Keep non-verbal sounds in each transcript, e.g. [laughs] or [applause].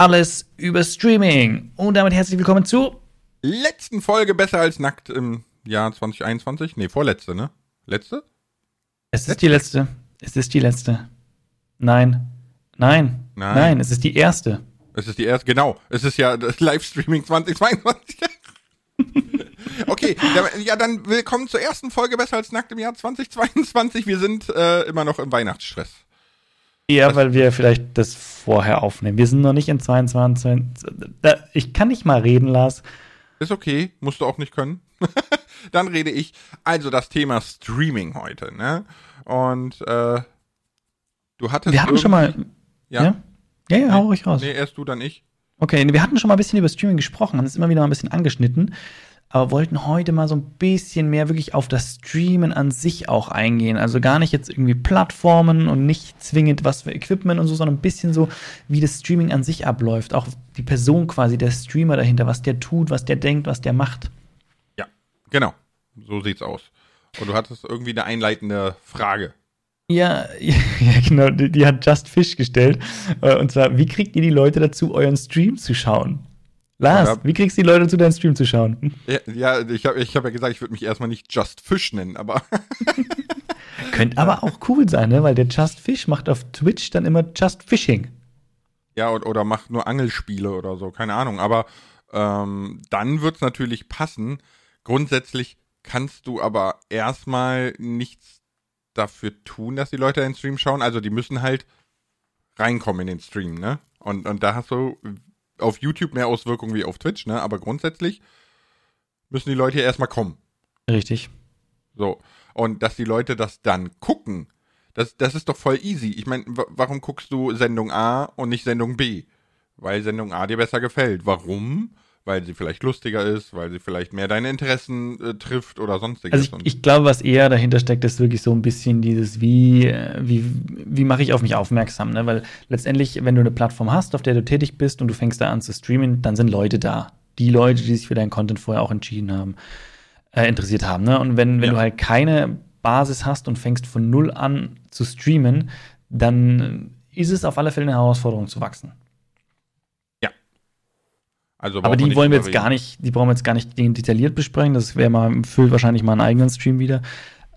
alles über Streaming. Und damit herzlich willkommen zu letzten Folge besser als nackt im Jahr 2021. Nee, vorletzte, ne? Letzte? Es ist letzte? die letzte. Es ist die letzte. Nein. Nein. Nein. Nein, es ist die erste. Es ist die erste, genau. Es ist ja das Livestreaming 2022. [laughs] okay, ja, dann willkommen zur ersten Folge besser als nackt im Jahr 2022. Wir sind äh, immer noch im Weihnachtsstress. Ja, weil wir vielleicht das vorher aufnehmen. Wir sind noch nicht in 22. Ich kann nicht mal reden, Lars. Ist okay, musst du auch nicht können. [laughs] Dann rede ich. Also das Thema Streaming heute, ne? Und äh, du hattest. Wir hatten schon mal. Ja? Ja, ja, ja hau ruhig raus. Nee, erst du, dann ich. Okay, wir hatten schon mal ein bisschen über Streaming gesprochen, haben es immer wieder mal ein bisschen angeschnitten aber wollten heute mal so ein bisschen mehr wirklich auf das Streamen an sich auch eingehen. Also gar nicht jetzt irgendwie Plattformen und nicht zwingend was für Equipment und so, sondern ein bisschen so, wie das Streaming an sich abläuft. Auch die Person quasi, der Streamer dahinter, was der tut, was der denkt, was der macht. Ja, genau. So sieht's aus. Und du hattest irgendwie eine einleitende Frage. Ja, [laughs] ja, genau, die, die, hat Just Fish gestellt. Äh, und zwar, wie kriegt ihr die Leute dazu, euren Stream zu schauen? Lars, ja, wie kriegst du die Leute zu deinem Stream zu schauen? Ja, ja ich habe ich hab ja gesagt, ich würde mich erstmal nicht Just Fish nennen, aber. [laughs] Könnte aber auch cool sein, ne? Weil der Just Fish macht auf Twitch dann immer Just Fishing. Ja, oder, oder macht nur Angelspiele oder so, keine Ahnung. Aber ähm, dann wird es natürlich passen. Grundsätzlich kannst du aber erstmal nichts dafür tun, dass die Leute den Stream schauen. Also die müssen halt reinkommen in den Stream, ne? Und, und da hast du auf YouTube mehr Auswirkungen wie auf Twitch, ne? Aber grundsätzlich müssen die Leute ja erstmal kommen. Richtig. So. Und dass die Leute das dann gucken, das, das ist doch voll easy. Ich meine, warum guckst du Sendung A und nicht Sendung B? Weil Sendung A dir besser gefällt. Warum? Weil sie vielleicht lustiger ist, weil sie vielleicht mehr deine Interessen äh, trifft oder sonstiges. Also ich, ich, glaube, was eher dahinter steckt, ist wirklich so ein bisschen dieses, wie, äh, wie, wie mache ich auf mich aufmerksam, ne? Weil letztendlich, wenn du eine Plattform hast, auf der du tätig bist und du fängst da an zu streamen, dann sind Leute da. Die Leute, die sich für deinen Content vorher auch entschieden haben, äh, interessiert haben. Ne? Und wenn, wenn ja. du halt keine Basis hast und fängst von null an zu streamen, dann ist es auf alle Fälle eine Herausforderung zu wachsen. Also Aber die wollen wir jetzt gar nicht, die brauchen wir jetzt gar nicht detailliert besprechen. Das wäre mal, füllt wahrscheinlich mal einen eigenen Stream wieder.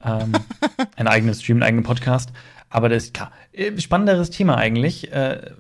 Ähm, [laughs] einen eigenen Stream, einen eigenen Podcast. Aber das ist klar. Äh, spannenderes Thema eigentlich. Äh,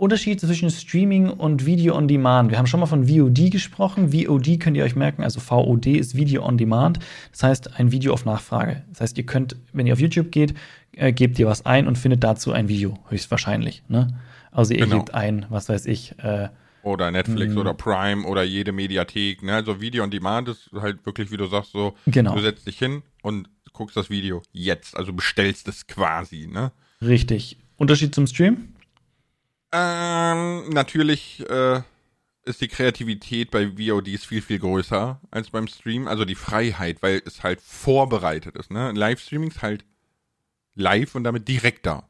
Unterschied zwischen Streaming und Video on Demand. Wir haben schon mal von VOD gesprochen. VOD könnt ihr euch merken, also VOD ist Video on Demand. Das heißt, ein Video auf Nachfrage. Das heißt, ihr könnt, wenn ihr auf YouTube geht, äh, gebt ihr was ein und findet dazu ein Video, höchstwahrscheinlich. Ne? Also ihr genau. gebt ein, was weiß ich, äh, oder Netflix mhm. oder Prime oder jede Mediathek. Ne? Also Video on Demand ist halt wirklich, wie du sagst, so, genau. du setzt dich hin und guckst das Video jetzt. Also bestellst es quasi, ne? Richtig. Unterschied zum Stream? Ähm, natürlich äh, ist die Kreativität bei VODs viel, viel größer als beim Stream. Also die Freiheit, weil es halt vorbereitet ist. Ne? Livestreaming ist halt live und damit direkt da.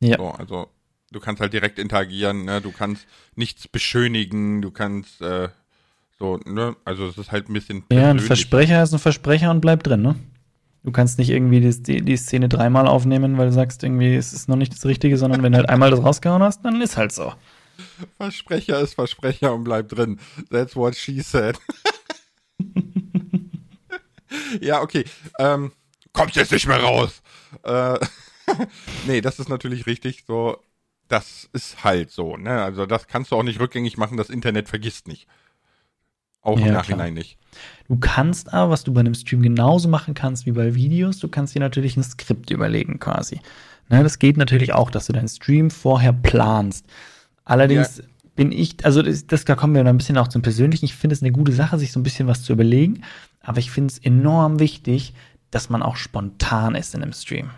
Ja. So, also du kannst halt direkt interagieren, ne? Du kannst nichts beschönigen, du kannst äh, so, ne? Also es ist halt ein bisschen. Ja, ein Versprecher ist ein Versprecher und bleibt drin, ne? Du kannst nicht irgendwie die, die Szene dreimal aufnehmen, weil du sagst, irgendwie, es ist noch nicht das Richtige, sondern wenn du halt einmal das rausgehauen hast, dann ist halt so. Versprecher ist Versprecher und bleibt drin. That's what she said. [laughs] ja, okay. Ähm, kommt jetzt nicht mehr raus. Äh, [laughs] nee, das ist natürlich richtig. So, das ist halt so, ne? Also das kannst du auch nicht rückgängig machen, das Internet vergisst nicht. Auch ja, im Nachhinein klar. nicht. Du kannst aber, was du bei einem Stream genauso machen kannst wie bei Videos, du kannst dir natürlich ein Skript überlegen quasi. Ne, das geht natürlich auch, dass du deinen Stream vorher planst. Allerdings ja. bin ich, also das, das, da kommen wir dann ein bisschen auch zum Persönlichen. Ich finde es eine gute Sache, sich so ein bisschen was zu überlegen. Aber ich finde es enorm wichtig, dass man auch spontan ist in einem Stream.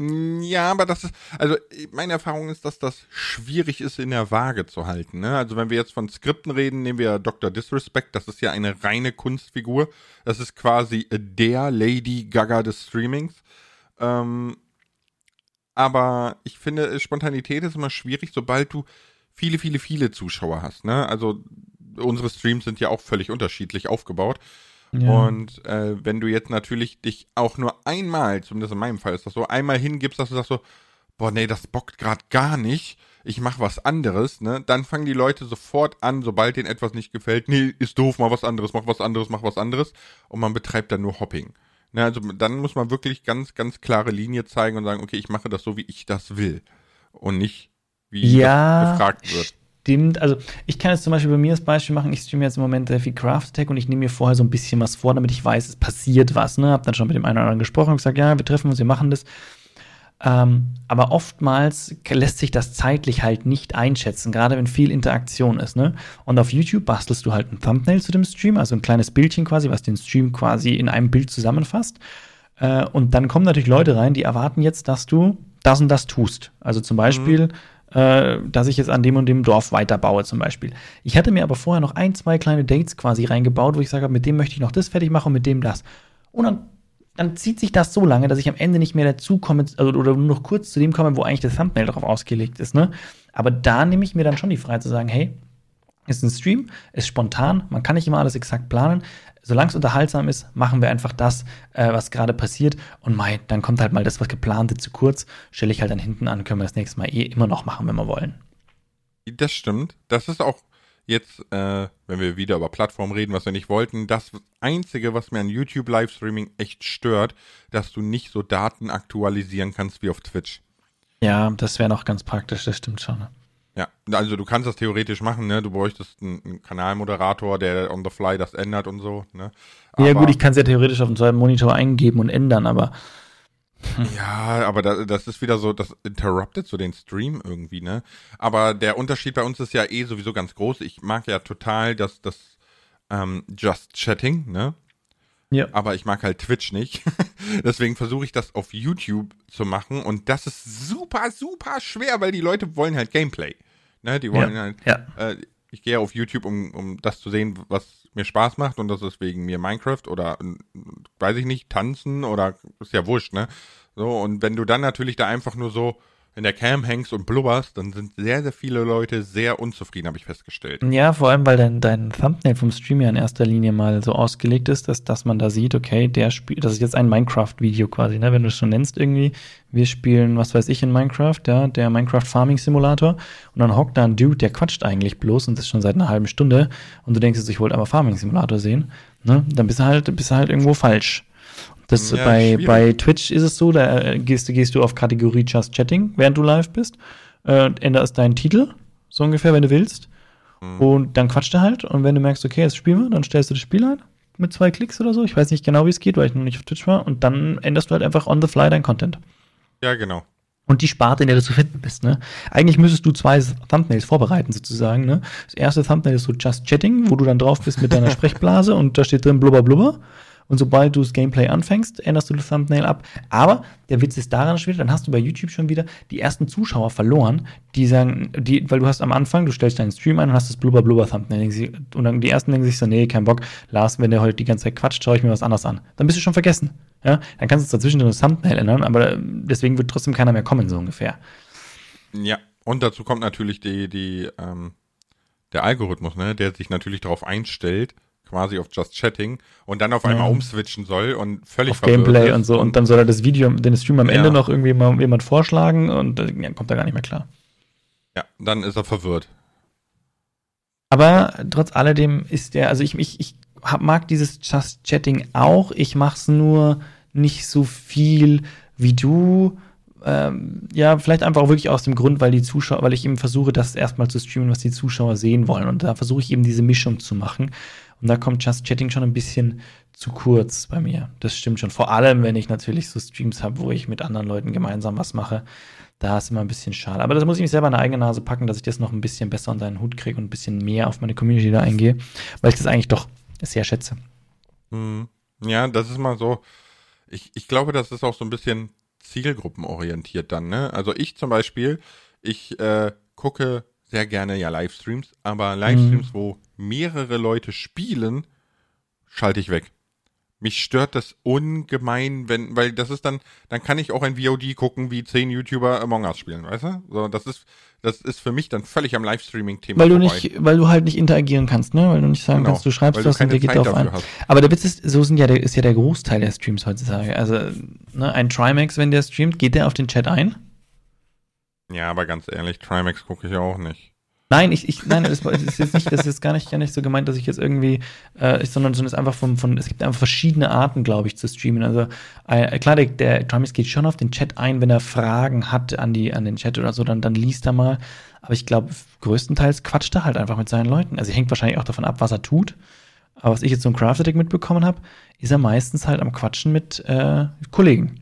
Mm, ja, aber das ist, also meine Erfahrung ist, dass das schwierig ist, in der Waage zu halten. Ne? Also wenn wir jetzt von Skripten reden, nehmen wir Dr. Disrespect, das ist ja eine reine Kunstfigur. Das ist quasi der Lady Gaga des Streamings. Ähm, aber ich finde, Spontanität ist immer schwierig, sobald du viele, viele, viele Zuschauer hast. Ne? Also unsere Streams sind ja auch völlig unterschiedlich aufgebaut. Ja. Und äh, wenn du jetzt natürlich dich auch nur einmal, zumindest in meinem Fall ist das so, einmal hingibst, dass du sagst so, boah, nee, das bockt gerade gar nicht, ich mach was anderes, ne, dann fangen die Leute sofort an, sobald denen etwas nicht gefällt, nee, ist doof, mach was anderes, mach was anderes, mach was anderes und man betreibt dann nur Hopping. Ne, also dann muss man wirklich ganz, ganz klare Linie zeigen und sagen, okay, ich mache das so, wie ich das will und nicht, wie ja, gefragt wird. Stimmt, also ich kann jetzt zum Beispiel bei mir das Beispiel machen, ich streame jetzt im Moment sehr viel Craft Attack und ich nehme mir vorher so ein bisschen was vor, damit ich weiß, es passiert was, ne? Hab dann schon mit dem einen oder anderen gesprochen und gesagt, ja, wir treffen uns, wir machen das. Ähm, aber oftmals lässt sich das zeitlich halt nicht einschätzen, gerade wenn viel Interaktion ist. Ne? Und auf YouTube bastelst du halt ein Thumbnail zu dem Stream, also ein kleines Bildchen quasi, was den Stream quasi in einem Bild zusammenfasst. Äh, und dann kommen natürlich Leute rein, die erwarten jetzt, dass du das und das tust. Also zum Beispiel, mhm. Äh, dass ich jetzt an dem und dem Dorf weiterbaue, zum Beispiel. Ich hatte mir aber vorher noch ein, zwei kleine Dates quasi reingebaut, wo ich sage, mit dem möchte ich noch das fertig machen und mit dem das. Und dann dann zieht sich das so lange, dass ich am Ende nicht mehr dazu komme, also, oder nur noch kurz zu dem komme, wo eigentlich das Thumbnail darauf ausgelegt ist. Ne? Aber da nehme ich mir dann schon die Freiheit zu sagen, hey, ist ein Stream, ist spontan, man kann nicht immer alles exakt planen. Solange es unterhaltsam ist, machen wir einfach das, äh, was gerade passiert. Und mei, dann kommt halt mal das, was geplante, zu kurz. Stelle ich halt dann hinten an, können wir das nächste Mal eh immer noch machen, wenn wir wollen. Das stimmt. Das ist auch jetzt, äh, wenn wir wieder über Plattformen reden, was wir nicht wollten, das Einzige, was mir an YouTube Livestreaming echt stört, dass du nicht so Daten aktualisieren kannst wie auf Twitch. Ja, das wäre noch ganz praktisch, das stimmt schon. Ja, also du kannst das theoretisch machen, ne? Du bräuchtest einen, einen Kanalmoderator, der on the fly das ändert und so, ne? Aber ja gut, ich kann es ja theoretisch auf dem zweiten Monitor eingeben und ändern, aber [laughs] ja, aber das, das ist wieder so, das interruptet so den Stream irgendwie, ne? Aber der Unterschied bei uns ist ja eh sowieso ganz groß. Ich mag ja total das, das ähm, Just Chatting, ne? Ja. Aber ich mag halt Twitch nicht. [laughs] Deswegen versuche ich das auf YouTube zu machen und das ist super, super schwer, weil die Leute wollen halt Gameplay. Ne? Die wollen ja. halt. Ja. Äh, ich gehe auf YouTube, um, um das zu sehen, was mir Spaß macht und das ist wegen mir Minecraft oder weiß ich nicht, tanzen oder ist ja wurscht, ne? So, und wenn du dann natürlich da einfach nur so in der Cam hängst und blubberst, dann sind sehr, sehr viele Leute sehr unzufrieden, habe ich festgestellt. Ja, vor allem, weil dein, dein Thumbnail vom Stream ja in erster Linie mal so ausgelegt ist, dass, dass man da sieht, okay, der spielt, das ist jetzt ein Minecraft-Video quasi, ne, wenn du es schon nennst irgendwie. Wir spielen, was weiß ich, in Minecraft, ja, der Minecraft Farming Simulator. Und dann hockt da ein Dude, der quatscht eigentlich bloß und das schon seit einer halben Stunde. Und du denkst ich wollte aber Farming Simulator sehen, ne, dann bist du halt, bist du halt irgendwo falsch. Das ja, bei, bei Twitch ist es so, da äh, gehst, gehst du auf Kategorie Just Chatting, während du live bist, äh, änderst deinen Titel, so ungefähr, wenn du willst. Mhm. Und dann quatscht er halt. Und wenn du merkst, okay, jetzt spielen wir, dann stellst du das Spiel ein mit zwei Klicks oder so. Ich weiß nicht genau, wie es geht, weil ich noch nicht auf Twitch war. Und dann änderst du halt einfach on the fly dein Content. Ja, genau. Und die Sparte, in der du zu finden bist, ne? Eigentlich müsstest du zwei Thumbnails vorbereiten, sozusagen, ne? Das erste Thumbnail ist so Just Chatting, wo du dann drauf bist mit deiner [laughs] Sprechblase und da steht drin blubber blubber. Und sobald du das Gameplay anfängst, änderst du das Thumbnail ab. Aber der Witz ist daran schon dann hast du bei YouTube schon wieder die ersten Zuschauer verloren, die sagen, die, weil du hast am Anfang, du stellst deinen Stream ein und hast das blubber blubber Thumbnail. Und dann die ersten denken sich so, nee, kein Bock, Lars, wenn der heute die ganze Zeit quatscht, schaue ich mir was anderes an. Dann bist du schon vergessen. Ja, dann kannst du dazwischen das Thumbnail ändern, aber deswegen wird trotzdem keiner mehr kommen, so ungefähr. Ja, und dazu kommt natürlich die, die, ähm, der Algorithmus, ne, der sich natürlich darauf einstellt, quasi auf Just Chatting und dann auf einmal ja. umswitchen soll und völlig auf Gameplay und so und dann soll er das Video, den Stream am ja. Ende noch irgendwie mal jemand vorschlagen und dann ja, kommt er gar nicht mehr klar. Ja, dann ist er verwirrt. Aber trotz alledem ist der, also ich, ich, ich mag dieses Just Chatting auch, ich mach's nur nicht so viel wie du. Ähm, ja, vielleicht einfach auch wirklich aus dem Grund, weil die Zuschauer, weil ich eben versuche, das erstmal zu streamen, was die Zuschauer sehen wollen. Und da versuche ich eben diese Mischung zu machen. Und da kommt Just Chatting schon ein bisschen zu kurz bei mir. Das stimmt schon. Vor allem, wenn ich natürlich so Streams habe, wo ich mit anderen Leuten gemeinsam was mache. Da ist immer ein bisschen schade. Aber das muss ich mich selber in der eigene Nase packen, dass ich das noch ein bisschen besser unter den Hut kriege und ein bisschen mehr auf meine Community da eingehe, weil ich das eigentlich doch sehr schätze. Hm. Ja, das ist mal so. Ich, ich glaube, das ist auch so ein bisschen zielgruppenorientiert dann, ne? Also ich zum Beispiel, ich äh, gucke sehr gerne ja Livestreams, aber Livestreams, mhm. wo mehrere Leute spielen, schalte ich weg. Mich stört das ungemein, wenn, weil das ist dann, dann kann ich auch ein VOD gucken, wie zehn YouTuber Among Us spielen, weißt du? So, das ist, das ist für mich dann völlig am Livestreaming-Thema. Weil du vorbei. nicht, weil du halt nicht interagieren kannst, ne? Weil du nicht sagen genau, kannst, du schreibst was und der geht darauf ein. Hast. Aber der Witz ist, so sind ja der, ist ja der Großteil der Streams heutzutage. Also, ne, ein Trimax, wenn der streamt, geht der auf den Chat ein? Ja, aber ganz ehrlich, Trimax gucke ich auch nicht. Nein, ich, ich nein, das ist jetzt nicht, das ist jetzt gar nicht, gar nicht so gemeint, dass ich jetzt irgendwie, äh, sondern, sondern es einfach von, von, es gibt einfach verschiedene Arten, glaube ich, zu streamen. Also äh, klar, der, der Trimax geht schon auf den Chat ein, wenn er Fragen hat an die, an den Chat oder so, dann, dann liest er mal. Aber ich glaube, größtenteils quatscht er halt einfach mit seinen Leuten. Also hängt wahrscheinlich auch davon ab, was er tut. Aber was ich jetzt so im Craft mitbekommen habe, ist er meistens halt am Quatschen mit äh, Kollegen.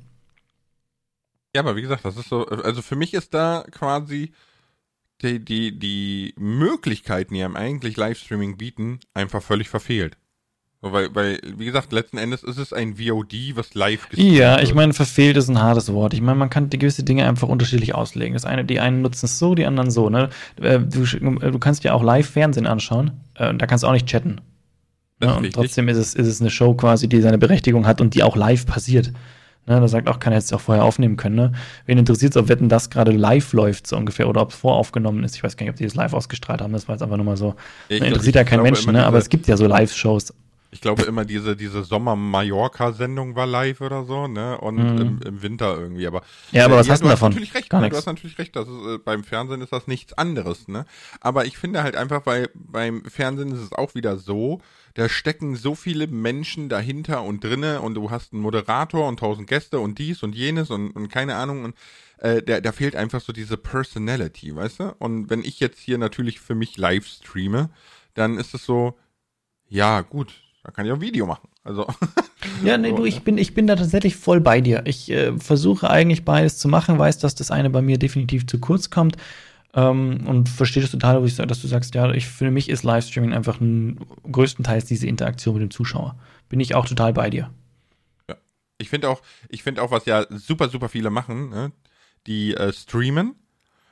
Ja, aber wie gesagt, das ist so, also für mich ist da quasi die, die, die Möglichkeiten, die einem eigentlich Livestreaming bieten, einfach völlig verfehlt. Weil, weil, wie gesagt, letzten Endes ist es ein VOD, was live gestreamt Ja, ich meine, verfehlt ist ein hartes Wort. Ich meine, man kann die gewisse Dinge einfach unterschiedlich auslegen. Das eine, die einen nutzen es so, die anderen so, ne? Äh, du, du kannst ja auch Live-Fernsehen anschauen, äh, da kannst du auch nicht chatten. Ne? Und trotzdem ist es, ist es eine Show quasi, die seine Berechtigung hat und die auch live passiert. Ne, da sagt auch keiner, hätte es auch vorher aufnehmen können. Ne? Wen interessiert es, ob Wetten das gerade live läuft, so ungefähr, oder ob es voraufgenommen ist. Ich weiß gar nicht, ob die das live ausgestrahlt haben. Das war jetzt einfach nur mal so. Ne, interessiert ja kein Mensch, ne? aber es gibt ja so Live-Shows. Ich glaube immer diese, diese Sommer-Mallorca-Sendung war live oder so, ne? Und mhm. im, im, Winter irgendwie. Aber ja, aber äh, was ja, hast du davon? Natürlich recht, Gar ne? Du hast natürlich recht, dass äh, beim Fernsehen ist das nichts anderes, ne? Aber ich finde halt einfach, weil beim Fernsehen ist es auch wieder so, da stecken so viele Menschen dahinter und drinne und du hast einen Moderator und tausend Gäste und dies und jenes und, und keine Ahnung und äh, da, da fehlt einfach so diese Personality, weißt du? Und wenn ich jetzt hier natürlich für mich live streame, dann ist es so, ja, gut, da kann ich auch Video machen. Also. [laughs] Ja, nee, du, ich bin, ich bin da tatsächlich voll bei dir. Ich äh, versuche eigentlich beides zu machen, weiß, dass das eine bei mir definitiv zu kurz kommt. Ähm, und verstehe das total, ich, dass du sagst, ja, ich, für mich ist Livestreaming einfach ein, größtenteils diese Interaktion mit dem Zuschauer. Bin ich auch total bei dir. Ja. Ich finde auch, ich finde auch, was ja super, super viele machen, ne? die äh, streamen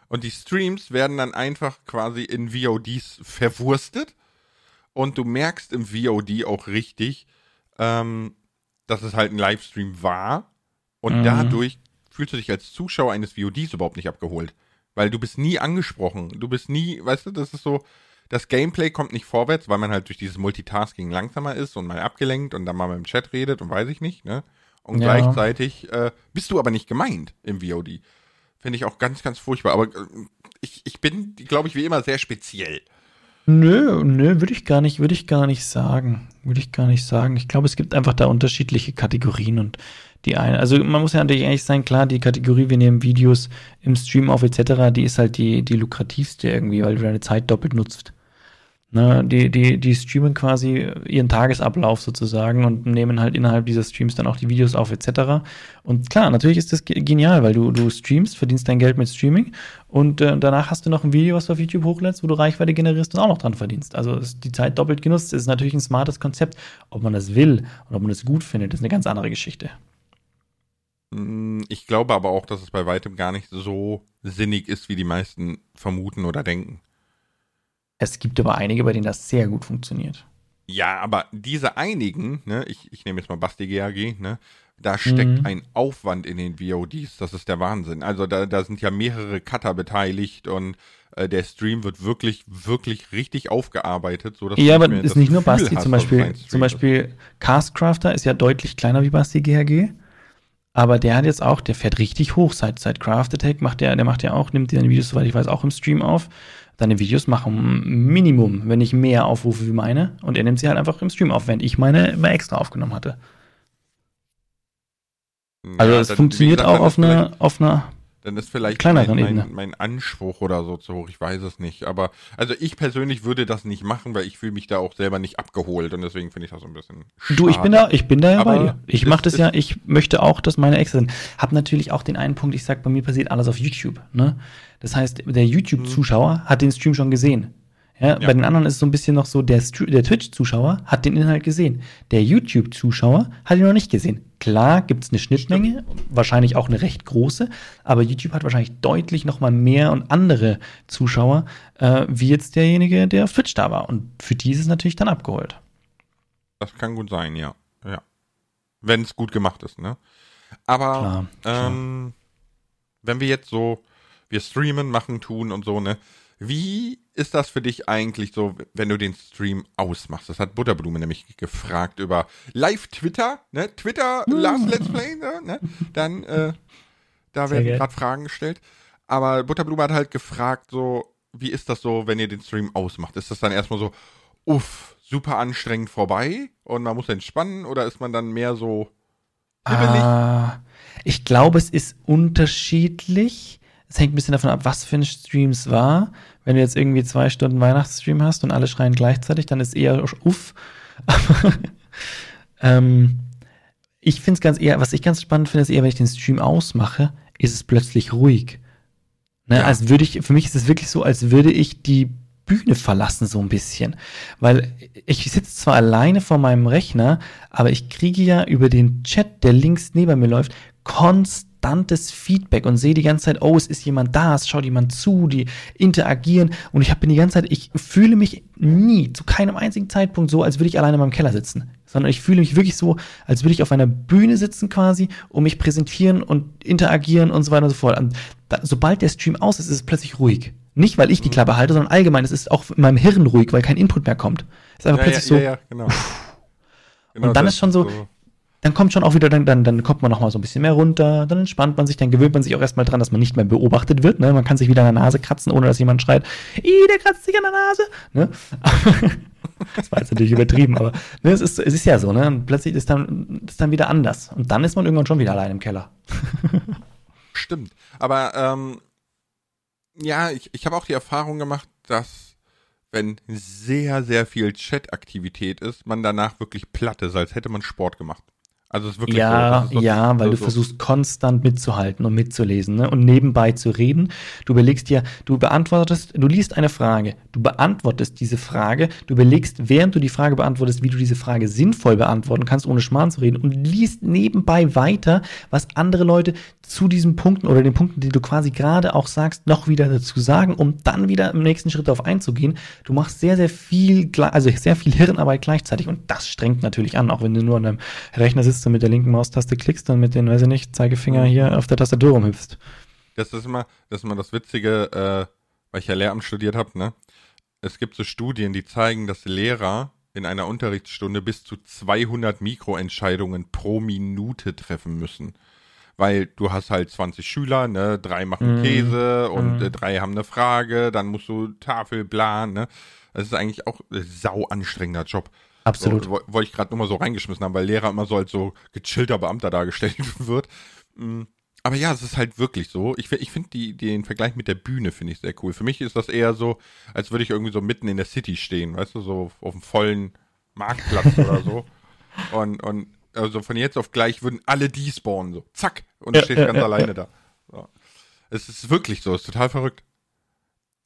und die Streams werden dann einfach quasi in VODs verwurstet und du merkst im VOD auch richtig, ähm, dass es halt ein Livestream war und mhm. dadurch fühlst du dich als Zuschauer eines VODs überhaupt nicht abgeholt, weil du bist nie angesprochen, du bist nie, weißt du, das ist so, das Gameplay kommt nicht vorwärts, weil man halt durch dieses Multitasking langsamer ist und mal abgelenkt und dann mal mit dem Chat redet und weiß ich nicht, ne? Und ja. gleichzeitig äh, bist du aber nicht gemeint im VOD. Finde ich auch ganz, ganz furchtbar. Aber äh, ich, ich bin, glaube ich, wie immer sehr speziell. Nö, nö, würde ich gar nicht, würde ich gar nicht sagen. Würde ich gar nicht sagen. Ich glaube, es gibt einfach da unterschiedliche Kategorien und die eine, also man muss ja natürlich ehrlich sein, klar, die Kategorie, wir nehmen Videos im Stream auf etc., die ist halt die, die lukrativste irgendwie, weil du deine Zeit doppelt nutzt. Ne, die, die, die streamen quasi ihren Tagesablauf sozusagen und nehmen halt innerhalb dieser Streams dann auch die Videos auf etc. Und klar, natürlich ist das genial, weil du, du streamst, verdienst dein Geld mit Streaming und äh, danach hast du noch ein Video, was du auf YouTube hochlädst, wo du Reichweite generierst und auch noch dran verdienst. Also ist die Zeit doppelt genutzt, ist natürlich ein smartes Konzept. Ob man das will und ob man das gut findet, ist eine ganz andere Geschichte. Mm, ich glaube aber auch, dass es bei weitem gar nicht so sinnig ist, wie die meisten vermuten oder denken. Es gibt aber einige, bei denen das sehr gut funktioniert. Ja, aber diese einigen, ne, ich, ich nehme jetzt mal Basti GAG, ne, da steckt mhm. ein Aufwand in den VODs, das ist der Wahnsinn. Also da, da sind ja mehrere Cutter beteiligt und äh, der Stream wird wirklich, wirklich richtig aufgearbeitet. So dass ja, aber ist nicht nur Basti, zum Beispiel, zum Beispiel Castcrafter ist ja deutlich kleiner wie Basti GHG. Aber der hat jetzt auch, der fährt richtig hoch seit, seit Craft Attack, macht der, der macht ja auch, nimmt seine Videos, soweit ich weiß, auch im Stream auf deine Videos machen Minimum, wenn nicht mehr Aufrufe wie meine. Und er nimmt sie halt einfach im Stream auf, während ich meine immer extra aufgenommen hatte. Also ja, es funktioniert auch auf einer, auf einer dann ist vielleicht mein, mein, mein, Anspruch oder so zu hoch, ich weiß es nicht. Aber also ich persönlich würde das nicht machen, weil ich fühle mich da auch selber nicht abgeholt und deswegen finde ich das so ein bisschen schade. Du, ich bin da, ich bin da ja Aber bei dir. Ich mache das ja, ich möchte auch, dass meine Extra sind. Hab natürlich auch den einen Punkt, ich sag, bei mir passiert alles auf YouTube. Ne? Das heißt, der YouTube-Zuschauer hat den Stream schon gesehen. Ja, ja, Bei den anderen ist es so ein bisschen noch so, der, der Twitch-Zuschauer hat den Inhalt gesehen. Der YouTube-Zuschauer hat ihn noch nicht gesehen. Klar gibt es eine Schnittmenge, Stimmt. wahrscheinlich auch eine recht große, aber YouTube hat wahrscheinlich deutlich noch mal mehr und andere Zuschauer, äh, wie jetzt derjenige, der auf Twitch da war. Und für die ist es natürlich dann abgeholt. Das kann gut sein, ja. ja. Wenn es gut gemacht ist, ne? Aber klar, klar. Ähm, wenn wir jetzt so, wir streamen, machen, tun und so, ne? Wie ist das für dich eigentlich so, wenn du den Stream ausmachst? Das hat Butterblume nämlich gefragt über Live-Twitter, ne? Twitter, Last Let's Play, ne? Dann, äh, da Sehr werden gerade Fragen gestellt. Aber Butterblume hat halt gefragt, so, wie ist das so, wenn ihr den Stream ausmacht? Ist das dann erstmal so, uff, super anstrengend vorbei und man muss entspannen oder ist man dann mehr so? Ah, ich glaube, es ist unterschiedlich. Es hängt ein bisschen davon ab, was für ein Stream es war. Wenn du jetzt irgendwie zwei Stunden Weihnachtsstream hast und alle schreien gleichzeitig, dann ist eher uff. [laughs] ähm, ich finde es ganz eher, was ich ganz spannend finde, ist eher, wenn ich den Stream ausmache, ist es plötzlich ruhig. Ne? Ja. Als würde ich, für mich ist es wirklich so, als würde ich die Bühne verlassen, so ein bisschen. Weil ich sitze zwar alleine vor meinem Rechner, aber ich kriege ja über den Chat, der links neben mir läuft, konstantes Feedback und sehe die ganze Zeit, oh, es ist jemand da, es schaut jemand zu, die interagieren und ich habe die ganze Zeit, ich fühle mich nie, zu keinem einzigen Zeitpunkt so, als würde ich alleine in meinem Keller sitzen, sondern ich fühle mich wirklich so, als würde ich auf einer Bühne sitzen quasi und mich präsentieren und interagieren und so weiter und so fort. Und da, sobald der Stream aus ist, ist es plötzlich ruhig. Nicht, weil ich die mhm. Klappe halte, sondern allgemein, es ist auch in meinem Hirn ruhig, weil kein Input mehr kommt. Es ist einfach ja, plötzlich ja, so. Ja, ja, genau. genau. Und dann ist schon so, so, dann kommt schon auch wieder, dann, dann, dann kommt man noch mal so ein bisschen mehr runter, dann entspannt man sich, dann gewöhnt man sich auch erstmal dran, dass man nicht mehr beobachtet wird. Ne? Man kann sich wieder an der Nase kratzen, ohne dass jemand schreit, Ih, der kratzt sich an der Nase. Ne? [laughs] das war jetzt natürlich übertrieben, aber ne, es, ist, es ist ja so, ne? Und plötzlich ist dann, ist dann wieder anders. Und dann ist man irgendwann schon wieder allein im Keller. [laughs] Stimmt. Aber ähm, ja, ich, ich habe auch die Erfahrung gemacht, dass wenn sehr, sehr viel Chat-Aktivität ist, man danach wirklich platt ist, als hätte man Sport gemacht. Also es ist wirklich ja, so, ja, weil so, du versuchst konstant mitzuhalten und mitzulesen ne? und nebenbei zu reden. Du überlegst dir, du beantwortest, du liest eine Frage, du beantwortest diese Frage, du überlegst, während du die Frage beantwortest, wie du diese Frage sinnvoll beantworten kannst, ohne Schmarrn zu reden und liest nebenbei weiter, was andere Leute zu diesen Punkten oder den Punkten, die du quasi gerade auch sagst, noch wieder dazu sagen, um dann wieder im nächsten Schritt darauf einzugehen. Du machst sehr, sehr viel, also sehr viel Hirnarbeit gleichzeitig und das strengt natürlich an, auch wenn du nur an deinem Rechner sitzt und mit der linken Maustaste klickst und mit den, weiß ich nicht, Zeigefinger mhm. hier auf der Tastatur rumhüpfst. Das ist immer, das ist immer das Witzige, äh, weil ich ja Lehramt studiert habe, ne? Es gibt so Studien, die zeigen, dass Lehrer in einer Unterrichtsstunde bis zu 200 Mikroentscheidungen pro Minute treffen müssen. Weil du hast halt 20 Schüler, ne, drei machen mm. Käse und mm. äh, drei haben eine Frage, dann musst du Tafel planen, ne. Das ist eigentlich auch ein sau anstrengender Job. Absolut. So, Wollte ich gerade nur mal so reingeschmissen haben, weil Lehrer immer so als so gechillter Beamter dargestellt [laughs] wird. Mm. Aber ja, es ist halt wirklich so. Ich, ich finde die, den Vergleich mit der Bühne finde ich sehr cool. Für mich ist das eher so, als würde ich irgendwie so mitten in der City stehen, weißt du, so auf einem vollen Marktplatz oder so. [laughs] Und, und also von jetzt auf gleich würden alle die spawnen, so zack, und ja, steht ja, ganz ja, alleine da. So. Es ist wirklich so, es ist total verrückt.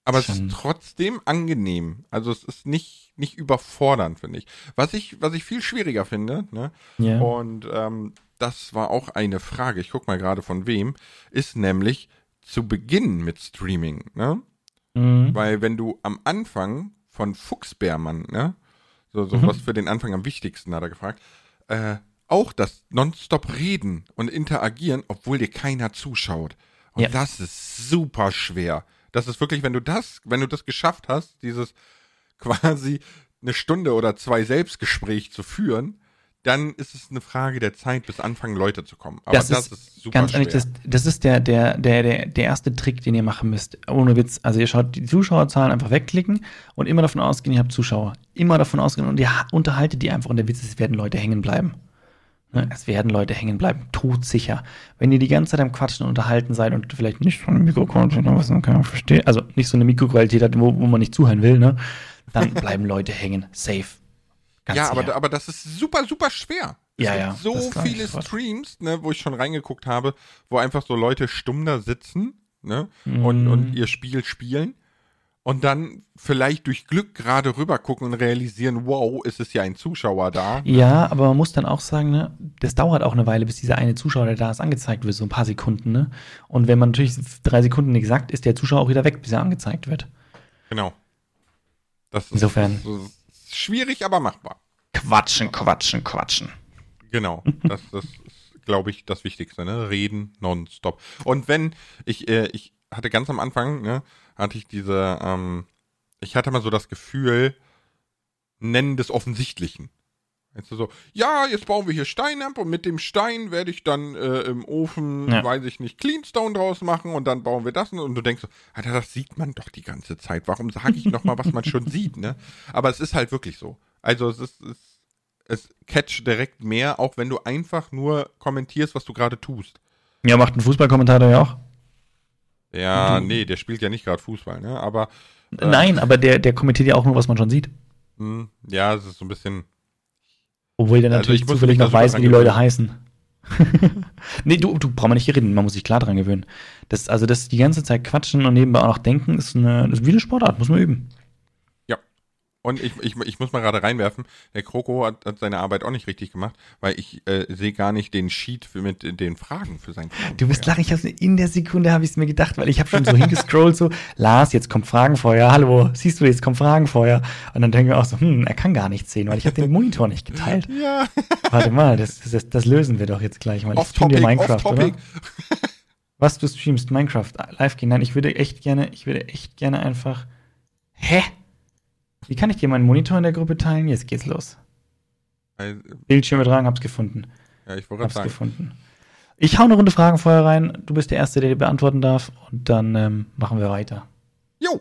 Aber es ist trotzdem angenehm. Also es ist nicht, nicht überfordernd, finde ich. Was ich, was ich viel schwieriger finde, ne? Ja. Und ähm, das war auch eine Frage, ich guck mal gerade von wem, ist nämlich zu Beginn mit Streaming, ne? Mhm. Weil wenn du am Anfang von Fuchsbärmann, ne? So, so mhm. was für den Anfang am wichtigsten, hat er gefragt, äh, auch das nonstop reden und interagieren, obwohl dir keiner zuschaut. Und ja. das ist super schwer. Das ist wirklich, wenn du das, wenn du das geschafft hast, dieses quasi eine Stunde oder zwei Selbstgespräch zu führen, dann ist es eine Frage der Zeit, bis anfangen Leute zu kommen. Aber das, das ist, ist, super ganz schwer. ehrlich, das, das ist der, der, der, der, der erste Trick, den ihr machen müsst. Ohne Witz. Also ihr schaut die Zuschauerzahlen einfach wegklicken und immer davon ausgehen, ihr habt Zuschauer. Immer davon ausgehen und ihr unterhaltet die einfach und der Witz ist, es werden Leute hängen bleiben. Ne? Es werden Leute hängen bleiben, todsicher. Wenn ihr die ganze Zeit am Quatschen und unterhalten seid und vielleicht nicht so eine Mikroqualität was man kann verstehen, also nicht so eine Mikroqualität hat, wo, wo man nicht zuhören will, ne? Dann [laughs] bleiben Leute hängen. Safe. Ganz ja, aber, aber das ist super, super schwer. Es ja, ja. So viele Streams, ne, wo ich schon reingeguckt habe, wo einfach so Leute stumm da sitzen, ne, mm. und, und ihr Spiel spielen und dann vielleicht durch Glück gerade rüber gucken und realisieren, wow, ist es ja ein Zuschauer da. Ja, aber man muss dann auch sagen, ne, das dauert auch eine Weile, bis dieser eine Zuschauer, der da ist, angezeigt wird, so ein paar Sekunden, ne? Und wenn man natürlich drei Sekunden nicht sagt, ist der Zuschauer auch wieder weg, bis er angezeigt wird. Genau. Das ist, Insofern. Ist schwierig, aber machbar. Quatschen, quatschen, quatschen. Genau. Das, das ist, glaube ich, das Wichtigste, ne? Reden nonstop. Und wenn, ich, äh, ich hatte ganz am Anfang, ne, hatte ich diese, ähm, ich hatte mal so das Gefühl, Nennen des Offensichtlichen. Du so, ja, jetzt bauen wir hier Stein ab und mit dem Stein werde ich dann äh, im Ofen, ja. weiß ich nicht, Cleanstone draus machen und dann bauen wir das und du denkst so, Alter, das sieht man doch die ganze Zeit. Warum sage ich nochmal, was man schon [laughs] sieht, ne? Aber es ist halt wirklich so. Also es ist, es, es catcht direkt mehr, auch wenn du einfach nur kommentierst, was du gerade tust. Ja, macht ein Fußballkommentator ja auch. Ja, nee, der spielt ja nicht gerade Fußball, ne? Aber. Äh, Nein, aber der, der kommentiert ja auch nur, was man schon sieht. Hm, ja, es ist so ein bisschen obwohl der also natürlich also zufällig noch weiß, wie die Leute heißen. [laughs] nee, du, du brauchst mal nicht reden, man muss sich klar dran gewöhnen. Das, also das die ganze Zeit quatschen und nebenbei auch noch denken, ist eine, das ist wie eine Sportart, muss man üben. Und ich, ich, ich muss mal gerade reinwerfen, der Kroko hat, hat seine Arbeit auch nicht richtig gemacht, weil ich äh, sehe gar nicht den Sheet für, mit den Fragen für sein. Du bist lachen, ich hab's, in der Sekunde habe ich es mir gedacht, weil ich habe schon so hingescrollt, so, [laughs] Lars, jetzt kommt Fragenfeuer, hallo, siehst du, jetzt kommt Fragenfeuer. Und dann denke ich auch so, hm, er kann gar nichts sehen, weil ich habe den Monitor nicht geteilt. [laughs] Ja. Warte mal, das, das, das lösen wir doch jetzt gleich mal. Ich stream dir Minecraft, oder? Was, du streamst Minecraft live gehen? Nein, ich würde echt gerne, ich würde echt gerne einfach. Hä? Wie kann ich dir meinen Monitor in der Gruppe teilen? Jetzt geht's los. Also, Bildschirm übertragen, hab's gefunden. Ja, ich wollte sagen. gefunden. Ich hau eine Runde Fragen vorher rein. Du bist der Erste, der die beantworten darf. Und dann ähm, machen wir weiter. Jo!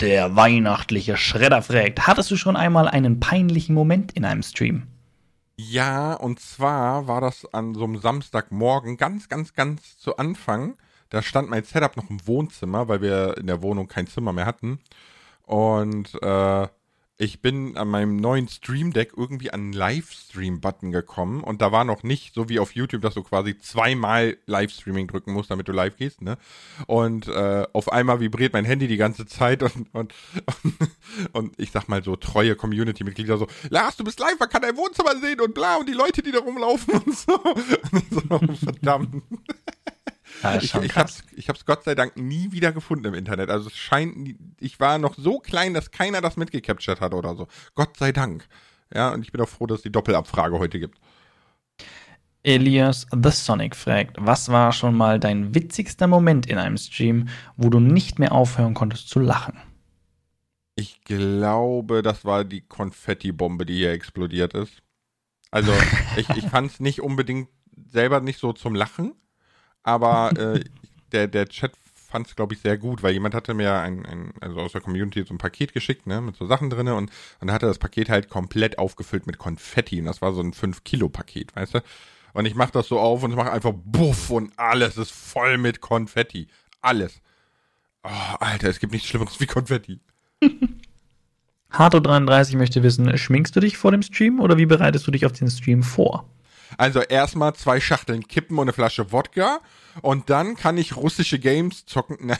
Der weihnachtliche Schredder fragt: Hattest du schon einmal einen peinlichen Moment in einem Stream? Ja, und zwar war das an so einem Samstagmorgen ganz, ganz, ganz zu Anfang da stand mein Setup noch im Wohnzimmer, weil wir in der Wohnung kein Zimmer mehr hatten. Und äh, ich bin an meinem neuen Stream Deck irgendwie an einen Livestream-Button gekommen und da war noch nicht so wie auf YouTube, dass du quasi zweimal Livestreaming drücken musst, damit du live gehst, ne? Und äh, auf einmal vibriert mein Handy die ganze Zeit und, und, und, [laughs] und ich sag mal so treue Community-Mitglieder so, Lars, du bist live, man kann dein Wohnzimmer sehen und bla und die Leute, die da rumlaufen und so. [laughs] Und ich so, verdammt. [laughs] Ja, ich, ich hab's, ich hab's Gott sei Dank nie wieder gefunden im Internet. Also es scheint, ich war noch so klein, dass keiner das mitgecaptured hat oder so. Gott sei Dank. Ja, und ich bin auch froh, dass es die Doppelabfrage heute gibt. Elias The Sonic fragt, was war schon mal dein witzigster Moment in einem Stream, wo du nicht mehr aufhören konntest zu lachen? Ich glaube, das war die Konfetti-Bombe, die hier explodiert ist. Also, [laughs] ich, ich fand es nicht unbedingt selber nicht so zum Lachen, aber äh, der, der Chat fand es, glaube ich, sehr gut, weil jemand hatte mir ein, ein, also aus der Community so ein Paket geschickt, ne, mit so Sachen drinne und, und da hatte das Paket halt komplett aufgefüllt mit Konfetti und das war so ein 5-Kilo-Paket, weißt du? Und ich mach das so auf und mache einfach Buff und alles ist voll mit Konfetti. Alles. Oh, Alter, es gibt nichts Schlimmeres wie Konfetti. Harto33 möchte wissen, schminkst du dich vor dem Stream oder wie bereitest du dich auf den Stream vor? Also erstmal zwei Schachteln Kippen und eine Flasche Wodka und dann kann ich russische Games zocken. [laughs] Nein.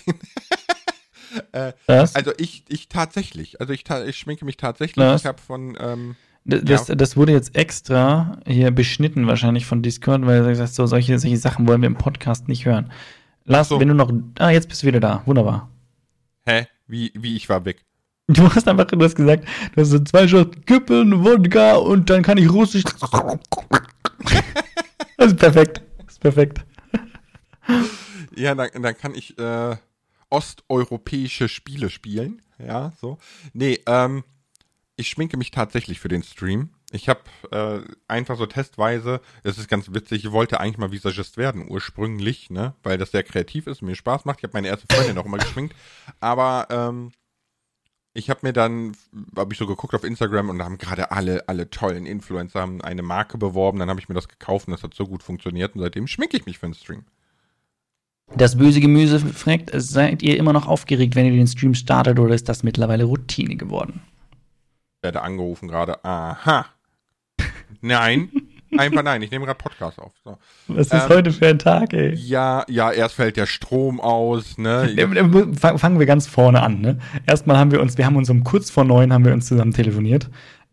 äh, also ich, ich tatsächlich. Also ich, ich schminke mich tatsächlich. Was? Ich habe von ähm, das, ja. das wurde jetzt extra hier beschnitten wahrscheinlich von Discord, weil er sagt, so solche, solche Sachen wollen wir im Podcast nicht hören. Lars, so. wenn du noch. Ah, jetzt bist du wieder da. Wunderbar. Hä? Wie, wie ich war weg? Du hast einfach, du hast gesagt, du hast so zwei Schachteln Kippen, Wodka und dann kann ich russisch das ist perfekt. Das ist perfekt. Ja, dann, dann kann ich äh, osteuropäische Spiele spielen. Ja, so. Nee, ähm, ich schminke mich tatsächlich für den Stream. Ich habe äh, einfach so testweise, es ist ganz witzig, ich wollte eigentlich mal Visagist werden, ursprünglich, ne, weil das sehr kreativ ist und mir Spaß macht. Ich habe meine erste Freundin auch immer geschminkt. Aber ähm, ich habe mir dann, habe ich so geguckt auf Instagram und da haben gerade alle, alle tollen Influencer haben eine Marke beworben, dann habe ich mir das gekauft und das hat so gut funktioniert und seitdem schminke ich mich für den Stream. Das böse Gemüse fragt, seid ihr immer noch aufgeregt, wenn ihr den Stream startet oder ist das mittlerweile Routine geworden? Ich werde angerufen gerade. Aha. Nein. Einfach nein, ich nehme gerade Podcast auf. So. Was ist ähm, heute für ein Tag, ey? Ja, ja, erst fällt der Strom aus, ne? [laughs] Fangen wir ganz vorne an, ne? Erstmal haben wir uns, wir haben uns um kurz vor neun haben wir uns zusammen telefoniert.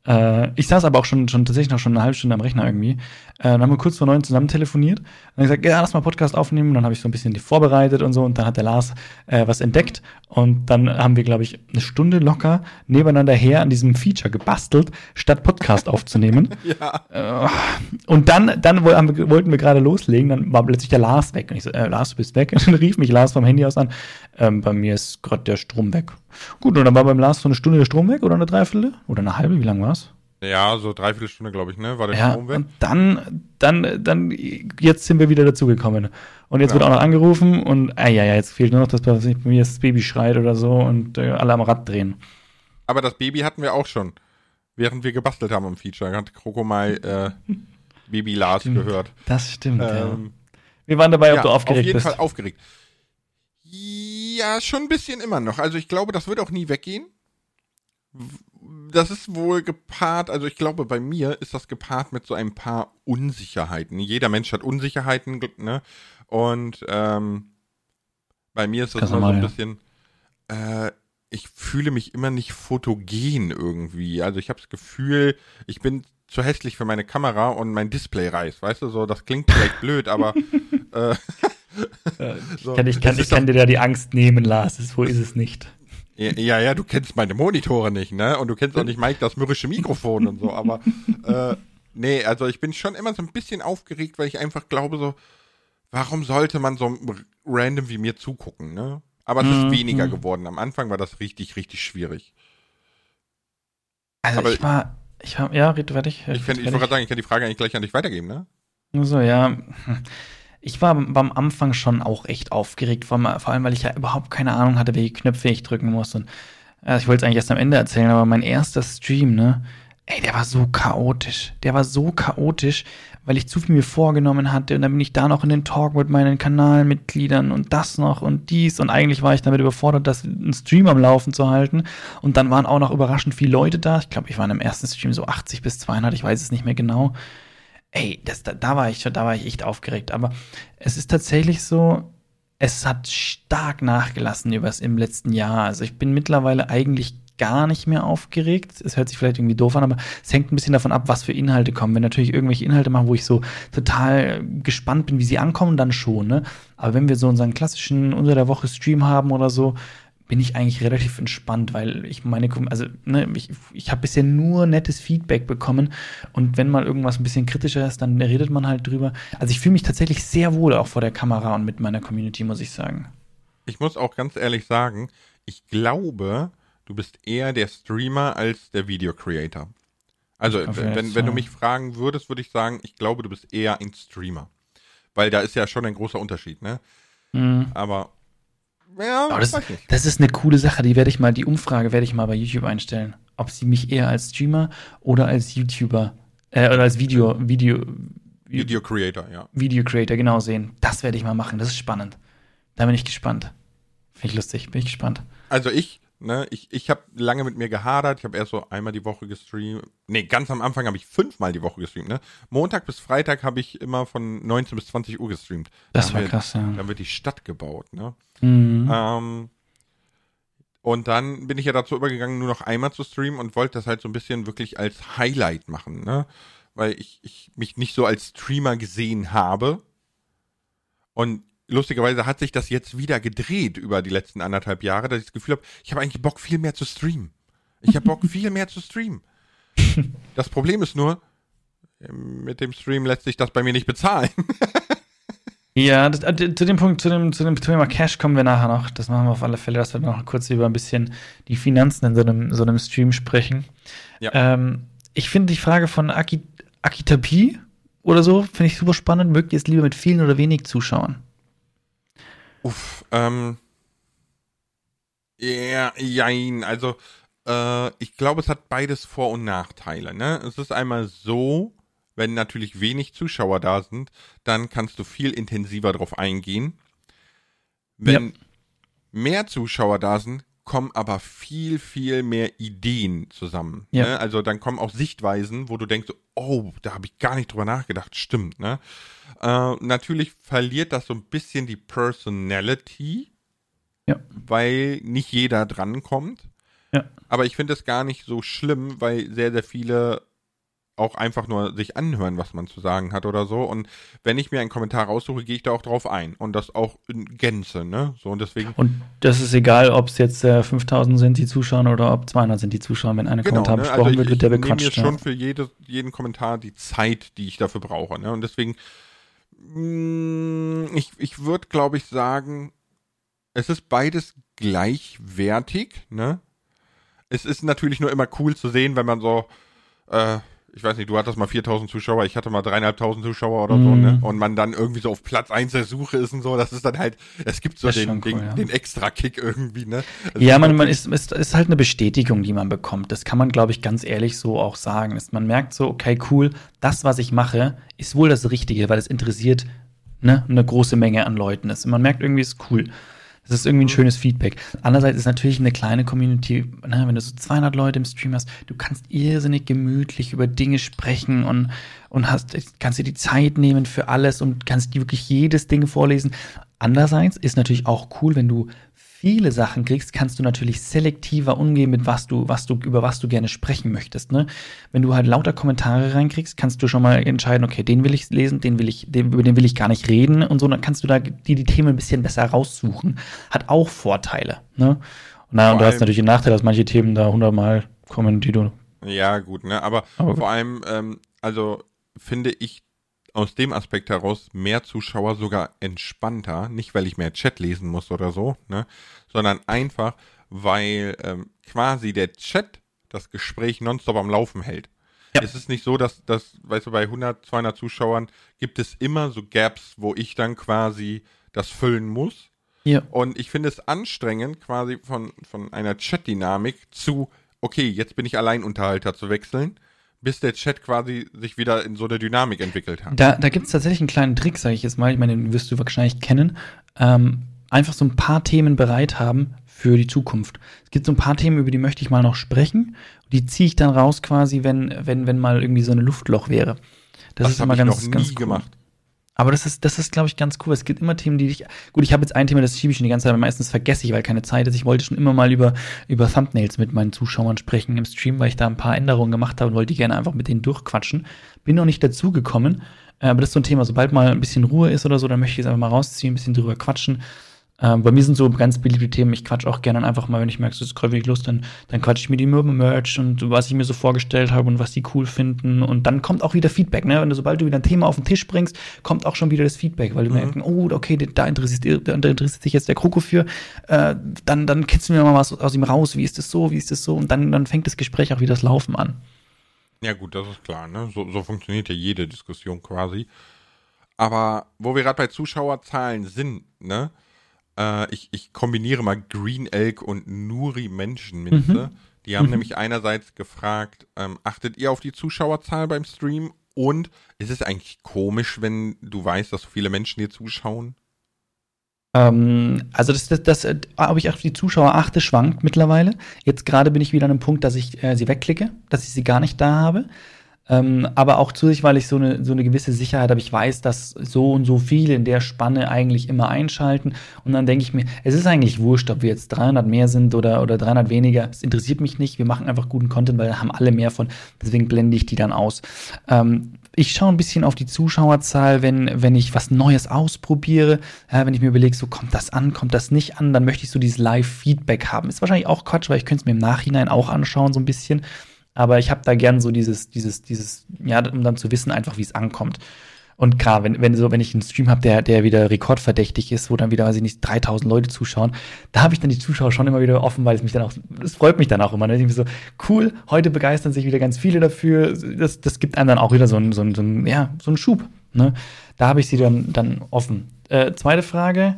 Äh, ich saß aber auch schon, schon tatsächlich noch schon eine halbe Stunde am Rechner irgendwie. Äh, dann haben wir kurz vor neun zusammen telefoniert. Und dann gesagt, ja, lass mal Podcast aufnehmen. Dann habe ich so ein bisschen die vorbereitet und so. Und dann hat der Lars äh, was entdeckt. Und dann haben wir, glaube ich, eine Stunde locker nebeneinander her an diesem Feature gebastelt, statt Podcast [laughs] aufzunehmen. ja. Äh, und dann, dann wollten wir gerade loslegen. Dann war plötzlich der Lars weg. Und ich so, äh, Lars, du bist weg. [laughs] Und dann rief mich Lars vom Handy aus an. Ähm, bei mir ist gerade der Strom weg. Gut, und dann war beim Last so eine Stunde der Strom weg oder eine Dreiviertel? Oder eine halbe? Wie lang war's? Ja, so dreiviertel Stunde, glaube ich, ne? War der Ja, Strom weg? und dann, dann, dann, jetzt sind wir wieder dazugekommen. Und jetzt Ja. wird auch noch angerufen und, ah ja, ja, jetzt fehlt nur noch, dass bei mir das Baby schreit oder so und äh, alle am Rad drehen. Aber das Baby hatten wir auch schon. Während wir gebastelt haben am Feature, hat Kroko mal äh, [laughs] Baby Lars gehört. Das stimmt, ja. Ähm, Wir waren dabei, ob ja, du aufgeregt auf jeden bist. Fall aufgeregt. Ja, schon ein bisschen immer noch. Also ich glaube, das wird auch nie weggehen. Das ist wohl gepaart, also ich glaube, bei mir ist das gepaart mit so ein paar Unsicherheiten. Jeder Mensch hat Unsicherheiten, ne? Und ähm, bei mir ist das immer so ein bisschen, äh, ich fühle mich immer nicht fotogen irgendwie. Also ich habe das Gefühl, ich bin zu hässlich für meine Kamera und mein Display reißt. Weißt du, so, das klingt vielleicht [laughs] blöd, aber äh, [laughs] so, Ich kann, ich kann, ich kann dir da die Angst nehmen, Lars. So ist es nicht. Ja, ja, du kennst meine Monitore nicht, ne? Und du kennst auch nicht Mike das mürrische Mikrofon und so, aber äh, nee, also ich bin schon immer so ein bisschen aufgeregt, weil ich einfach glaube so, warum sollte man so random wie mir zugucken, ne? Aber es ist Mhm. weniger geworden. Am Anfang war das richtig, richtig schwierig. Also Aber- ich war, ich war, ja, red fertig. Ich, ich fertig. wollte gerade sagen, ich kann die Frage eigentlich gleich an dich weitergeben, ne? So, ja. Ich war beim Anfang schon auch echt aufgeregt, vor allem, weil ich ja überhaupt keine Ahnung hatte, welche Knöpfe ich drücken muss. Und äh, ich wollte es eigentlich erst am Ende erzählen, aber mein erster Stream, ne, ey, der war so chaotisch. Der war so chaotisch, weil ich zu viel mir vorgenommen hatte. Und dann bin ich da noch in den Talk mit meinen Kanalmitgliedern und das noch und dies. Und eigentlich war ich damit überfordert, das einen Stream am Laufen zu halten. Und dann waren auch noch überraschend viele Leute da. Ich glaube, ich war im ersten Stream so 80 bis 200, ich weiß es nicht mehr genau. Ey, das, da, da war ich schon, da war ich echt aufgeregt. Aber es ist tatsächlich so, es hat stark nachgelassen übers im letzten Jahr. Also ich bin mittlerweile eigentlich gar nicht mehr aufgeregt. Es hört sich vielleicht irgendwie doof an, aber es hängt ein bisschen davon ab, was für Inhalte kommen. Wenn natürlich irgendwelche Inhalte machen, wo ich so total gespannt bin, wie sie ankommen, dann schon, ne? Aber wenn wir so unseren klassischen unter der Woche Stream haben oder so, bin ich eigentlich relativ entspannt, weil ich meine, also ne, ich, ich habe bisher nur nettes Feedback bekommen und wenn mal irgendwas ein bisschen kritischer ist, dann redet man halt drüber. Also ich fühle mich tatsächlich sehr wohl auch vor der Kamera und mit meiner Community, muss ich sagen. Ich muss auch ganz ehrlich sagen, ich glaube, du bist eher der Streamer als der Video Creator. Also, wenn, jeden wenn, wenn du mich fragen würdest, würde ich sagen, ich glaube, du bist eher ein Streamer. Weil da ist ja schon ein großer Unterschied, ne? Mhm. Aber, ja, Aber das, das ist eine coole Sache, die werde ich mal, die Umfrage werde ich mal bei YouTube einstellen. Ob sie mich eher als Streamer oder als YouTuber äh, oder als Video, Video, Video Creator, ja. Video Creator genau sehen. Das werde ich mal machen. Das ist spannend. Da bin ich gespannt. Finde ich lustig, bin ich gespannt. Also ich, ne, ich, ich habe lange mit mir gehadert. Ich habe erst so einmal die Woche gestreamt. Nee, ganz am Anfang habe ich fünfmal die Woche gestreamt, ne? Montag bis Freitag habe ich immer von 19 bis 20 Uhr gestreamt. Das Dann war wird- krass, ja. Dann wird die Stadt gebaut, ne? Mhm. Ähm, und dann bin ich ja dazu übergegangen, nur noch einmal zu streamen und wollte das halt so ein bisschen wirklich als Highlight machen, ne? Weil ich, ich mich nicht so als Streamer gesehen habe. Und lustigerweise hat sich das jetzt wieder gedreht über die letzten anderthalb Jahre, dass ich das Gefühl habe, ich habe eigentlich Bock, viel mehr zu streamen. Ich habe Bock, [laughs] viel mehr zu streamen. Das Problem ist nur, mit dem Stream lässt sich das bei mir nicht bezahlen. [laughs] Ja, das, äh, zu dem Punkt, zu dem, zu dem Thema Cash kommen wir nachher noch. Das machen wir auf alle Fälle, dass wir noch kurz über ein bisschen die Finanzen in so einem, so einem Stream sprechen. Ja. Ähm, ich finde die Frage von Aki, Akitapi oder so, finde ich super spannend. Mögt ihr es lieber mit vielen oder wenig Zuschauern? Uff, ähm. Ja, jein, also, äh, ich glaube, es hat beides Vor- und Nachteile, ne? Es ist einmal so, wenn natürlich wenig Zuschauer da sind, dann kannst du viel intensiver drauf eingehen. Wenn Ja. mehr Zuschauer da sind, kommen aber viel, viel mehr Ideen zusammen. Ja. Ne? Also dann kommen auch Sichtweisen, wo du denkst, oh, da habe ich gar nicht drüber nachgedacht. Stimmt, ne? Äh, natürlich verliert das so ein bisschen die Personality, Ja. weil nicht jeder drankommt. Ja. Aber ich finde es gar nicht so schlimm, weil sehr, sehr viele auch einfach nur sich anhören, was man zu sagen hat oder so. Und wenn ich mir einen Kommentar raussuche, gehe ich da auch drauf ein. Und das auch in Gänze, ne? So, und deswegen. Und das ist egal, ob es jetzt äh, 5000 sind, die zuschauen, oder ob 200 sind, die zuschauen. Wenn ein Kommentar ne? besprochen Also wird, ich, wird der ich nehme mir bequatscht. schon für jede, jeden Kommentar die Zeit, die ich dafür brauche. Ne? Und deswegen, mh, ich, ich würde, glaube ich, sagen, es ist beides gleichwertig, ne? Es ist natürlich nur immer cool zu sehen, wenn man so, äh, ich weiß nicht, du hattest mal 4000 Zuschauer, ich hatte mal dreieinhalbtausend Zuschauer oder mm. so, ne? Mhm. Und man dann irgendwie so auf Platz 1 der Suche ist und so, das ist dann halt, es gibt so den, cool, den, ja. den, extra Kick irgendwie, ne? Das ja, man, man ist, ist, ist halt eine Bestätigung, die man bekommt. Das kann man, glaube ich, ganz ehrlich so auch sagen. Ist, man merkt so, okay, cool, das, was ich mache, ist wohl das Richtige, weil es interessiert ne, eine große Menge an Leuten ist. Und man merkt irgendwie, es ist cool. Das ist irgendwie ein schönes Feedback. Andererseits ist natürlich eine kleine Community, ne, wenn du so 200 Leute im Stream hast, du kannst irrsinnig gemütlich über Dinge sprechen und, und hast, kannst dir die Zeit nehmen für alles und kannst dir wirklich jedes Ding vorlesen. Andererseits ist natürlich auch cool, wenn du viele Sachen kriegst, kannst du natürlich selektiver umgehen mit was du, was du, über was du gerne sprechen möchtest. Ne? Wenn du halt lauter Kommentare reinkriegst, kannst du schon mal entscheiden, okay, den will ich lesen, den will ich, den, über den will ich gar nicht reden und so, dann kannst du da die, die Themen ein bisschen besser raussuchen. Hat auch Vorteile. Ne? Und, na, und du hast natürlich den Nachteil, dass manche Themen da hundertmal kommen, die du. Ja, gut, ne? Aber, Aber vor allem, ähm, also finde ich aus dem Aspekt heraus mehr Zuschauer sogar entspannter, nicht weil ich mehr Chat lesen muss oder so, ne, sondern einfach, weil ähm, quasi der Chat das Gespräch nonstop am Laufen hält. Ja. Es ist nicht so, dass, dass, weißt du, bei 100, 200 Zuschauern gibt es immer so Gaps, wo ich dann quasi das füllen muss. Ja. Und ich finde es anstrengend, quasi von, von einer Chat-Dynamik zu, okay, jetzt bin ich Alleinunterhalter zu wechseln bis der Chat quasi sich wieder in so eine Dynamik entwickelt hat. Da, da gibt es tatsächlich einen kleinen Trick, sage ich jetzt mal. Ich meine, den wirst du wahrscheinlich kennen. Ähm, einfach so ein paar Themen bereit haben für die Zukunft. Es gibt so ein paar Themen, über die möchte ich mal noch sprechen. Die ziehe ich dann raus quasi, wenn, wenn, wenn mal irgendwie so ein Luftloch wäre. Das, das ist immer ganz, noch ganz cool. gemacht. Aber das ist, das ist, glaube ich, ganz cool. Es gibt immer Themen, die ich. Gut, ich habe jetzt ein Thema, das schiebe ich schon die ganze Zeit, aber meistens vergesse ich, weil keine Zeit ist. Ich wollte schon immer mal über, über Thumbnails mit meinen Zuschauern sprechen im Stream, weil ich da ein paar Änderungen gemacht habe und wollte gerne einfach mit denen durchquatschen. Bin noch nicht dazu gekommen. Äh, aber das ist so ein Thema, sobald mal ein bisschen Ruhe ist oder so, dann möchte ich es einfach mal rausziehen, ein bisschen drüber quatschen. Ähm, bei mir sind so ganz beliebte Themen, ich quatsch auch gerne einfach mal, wenn ich merke, es ist gerade Lust, dann, dann quatsch ich mir die Merch und was ich mir so vorgestellt habe und was die cool finden. Und dann kommt auch wieder Feedback, ne? Wenn du, sobald du wieder ein Thema auf den Tisch bringst, kommt auch schon wieder das Feedback, weil du mhm. merken, oh, okay, da interessiert, da interessiert sich jetzt der Kroko für, äh, dann, dann kitzeln wir mal was aus ihm raus, wie ist das so, wie ist das so? Und dann, dann fängt das Gespräch auch wieder das Laufen an. Ja, gut, das ist klar, ne? So, so funktioniert ja jede Diskussion quasi. Aber wo wir gerade bei Zuschauerzahlen sind, ne? Äh, ich, ich kombiniere mal Green Elk und Nuri Menschenminze. Mhm. Die haben mhm. nämlich einerseits gefragt, ähm, achtet ihr auf die Zuschauerzahl beim Stream? Und ist es eigentlich komisch, wenn du weißt, dass so viele Menschen dir zuschauen? Ähm, also das, das, das, äh, ob ich auf die Zuschauer achte, schwankt mittlerweile. Jetzt gerade bin ich wieder an einem Punkt, dass ich äh, sie wegklicke, dass ich sie gar nicht da habe. Ähm, aber auch zusätzlich, weil ich so eine, so eine gewisse Sicherheit habe. Ich weiß, dass so und so viele in der Spanne eigentlich immer einschalten. Und dann denke ich mir, es ist eigentlich wurscht, ob wir jetzt 300 mehr sind oder, oder 300 weniger. Es interessiert mich nicht. Wir machen einfach guten Content, weil da haben alle mehr von. Deswegen blende ich die dann aus. Ähm, ich schaue ein bisschen auf die Zuschauerzahl, wenn, wenn ich was Neues ausprobiere. Ja, wenn ich mir überlege, so kommt das an, kommt das nicht an, dann möchte ich so dieses Live-Feedback haben. Ist wahrscheinlich auch Quatsch, weil ich könnte es mir im Nachhinein auch anschauen, so ein bisschen. Aber ich habe da gern so dieses, dieses, dieses, ja, um dann zu wissen, einfach wie es ankommt. Und klar, wenn, wenn, so, wenn ich einen Stream habe, der, der wieder rekordverdächtig ist, wo dann wieder, weiß ich nicht, 3000 Leute zuschauen, da habe ich dann die Zuschauer schon immer wieder offen, weil es mich dann auch, es freut mich dann auch immer. Ne? Ich so, cool, heute begeistern sich wieder ganz viele dafür. Das, das gibt einem dann auch wieder so einen, so einen, so einen ja, so einen Schub. Ne? Da habe ich sie dann, dann offen. Äh, zweite Frage.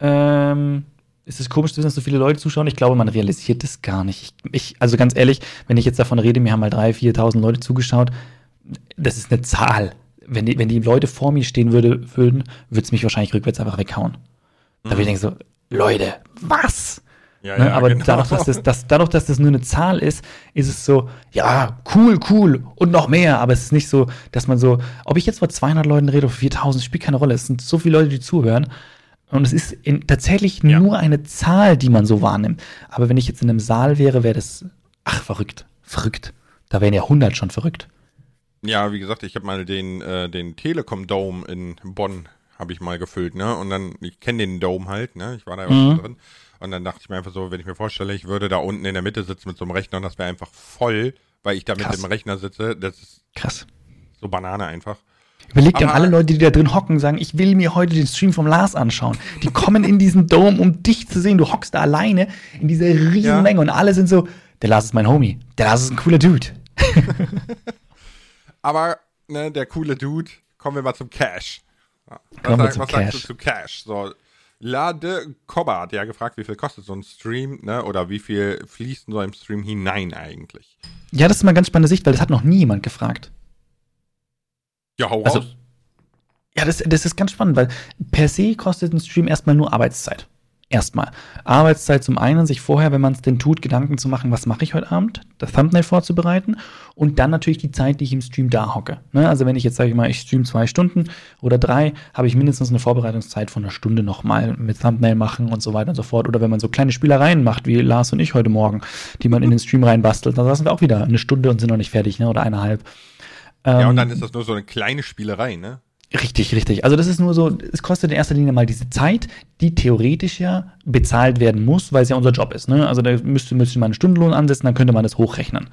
Ähm, ist es komisch zu wissen, dass so viele Leute zuschauen? Ich glaube, man realisiert das gar nicht. Ich, ich, also ganz ehrlich, wenn ich jetzt davon rede, mir haben mal 3.000, 4.000 Leute zugeschaut, das ist eine Zahl. Wenn die, wenn die Leute vor mir stehen würde, würden, würde es mich wahrscheinlich rückwärts einfach weghauen. Mhm. Da würde ich denken so, Leute, was? Ja, ne? ja, aber genau. dadurch, dass das, das, dadurch, dass das nur eine Zahl ist, ist es so, ja, cool, cool und noch mehr. Aber es ist nicht so, dass man so, ob ich jetzt vor 200 Leuten rede oder 4000, spielt keine Rolle. Es sind so viele Leute, die zuhören. Und es ist in, tatsächlich ja. nur eine Zahl, die man so wahrnimmt. Aber wenn ich jetzt in einem Saal wäre, wäre das, ach, verrückt, verrückt. Da wären ja 100 schon verrückt. Ja, wie gesagt, ich habe mal den, äh, den Telekom Dome in Bonn habe ich mal gefüllt, ne? Und dann, ich kenne den Dome halt, ne? Ich war da ja mhm. drin. Und dann dachte ich mir einfach so, wenn ich mir vorstelle, ich würde da unten in der Mitte sitzen mit so einem Rechner und das wäre einfach voll, weil ich da mit dem Rechner sitze, das ist krass. So Banane einfach. Überleg dir alle Leute, die da drin hocken, sagen, ich will mir heute den Stream vom Lars anschauen. Die kommen in diesen Dome, um dich zu sehen. Du hockst da alleine in dieser riesen ja. Menge und alle sind so, der Lars ist mein Homie. Der Lars ist ein cooler Dude. [laughs] Aber, ne, der coole Dude, kommen wir mal zum Cash. Was, sag, was Cash. sagst du zu Cash? So, Lade Kobber hat ja gefragt, wie viel kostet so ein Stream, ne? Oder wie viel fließt in so einem Stream hinein eigentlich? Ja, das ist mal ganz spannende Sicht, weil das hat noch nie jemand gefragt. Ja, hau also, raus. Ja, das, das ist ganz spannend, weil per se kostet ein Stream erstmal nur Arbeitszeit. Erstmal. Arbeitszeit zum einen, sich vorher, wenn man es denn tut, Gedanken zu machen, was mache ich heute Abend, das Thumbnail vorzubereiten und dann natürlich die Zeit, die ich im Stream da hocke. Ne? Also wenn ich jetzt sage ich mal, ich stream zwei Stunden oder drei, habe ich mindestens eine Vorbereitungszeit von einer Stunde nochmal mit Thumbnail machen und so weiter und so fort. Oder wenn man so kleine Spielereien macht, wie Lars und ich heute Morgen, die man in den Stream reinbastelt, dann saßen wir auch wieder eine Stunde und sind noch nicht fertig, ne? Oder eineinhalb. Ja, und dann ähm, ist das nur so eine kleine Spielerei, ne? Richtig, richtig. Also das ist nur so, es kostet in erster Linie mal diese Zeit, die theoretisch ja bezahlt werden muss, weil es ja unser Job ist. Ne? Also da müsste, müsste man einen Stundenlohn ansetzen, dann könnte man das hochrechnen.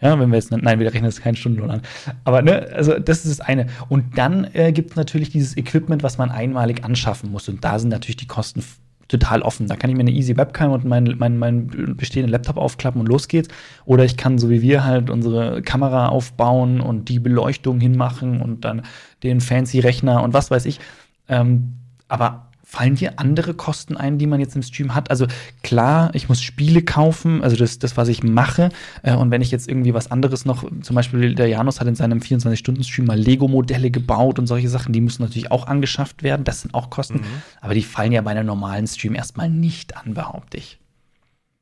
Ja, wenn wir jetzt, nein, wir rechnen jetzt keinen Stundenlohn an. Aber ne, also das ist das eine. Und dann äh, gibt es natürlich dieses Equipment, was man einmalig anschaffen muss. Und da sind natürlich die Kosten total offen. Da kann ich mir eine easy Webcam und meinen mein, mein bestehenden Laptop aufklappen und los geht's. Oder ich kann, so wie wir halt, unsere Kamera aufbauen und die Beleuchtung hinmachen und dann den fancy Rechner und was weiß ich. Ähm, aber Fallen dir andere Kosten ein, die man jetzt im Stream hat? Also klar, ich muss Spiele kaufen, also das, das was ich mache. Äh, und wenn ich jetzt irgendwie was anderes noch, zum Beispiel der Janus hat in seinem 24-Stunden-Stream mal Lego-Modelle gebaut und solche Sachen, die müssen natürlich auch angeschafft werden. Das sind auch Kosten. Mhm. Aber die fallen ja bei einem normalen Stream erstmal nicht an, behaupte ich.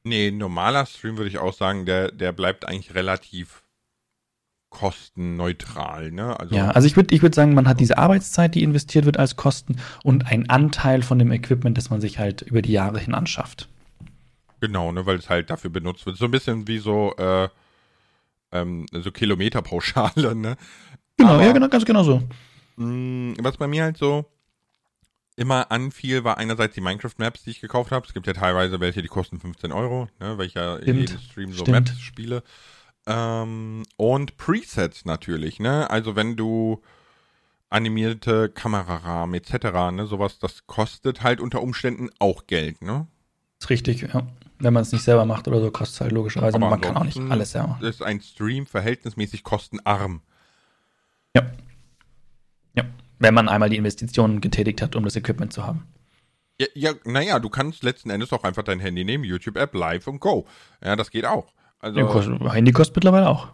Nee, normaler Stream würde ich auch sagen, der, der bleibt eigentlich relativ kostenneutral. Ne? Also ja, also ich würde ich würd sagen, man hat diese Arbeitszeit, die investiert wird als Kosten und einen Anteil von dem Equipment, das man sich halt über die Jahre hin anschafft. Genau, ne, weil es halt dafür benutzt wird. So ein bisschen wie so, äh, ähm, so Kilometerpauschale, [laughs] ne? Genau, Aber, ja, genau, ganz genau so. Mh, mm, was bei mir halt so immer anfiel, war einerseits die Minecraft-Maps, die ich gekauft habe. Es gibt ja teilweise welche, die kosten 15 Euro, ne, weil ich ja in jedem Stream so Stimmt. Maps spiele. Ähm, und Presets natürlich, ne? Also wenn du animierte Kamerarahmen etc., ne, sowas, das kostet halt unter Umständen auch Geld, ne? Ist richtig, ja. Wenn man es nicht selber macht oder so, kostet es halt logischerweise. Aber man kann auch nicht alles selber machen. Ist ein Stream verhältnismäßig kostenarm. Ja. Ja. Wenn man einmal die Investitionen getätigt hat, um das Equipment zu haben. Ja, ja naja, du kannst letzten Endes auch einfach dein Handy nehmen, YouTube-App, live und go. Ja, das geht auch. Also, kostet, Handy kostet mittlerweile auch.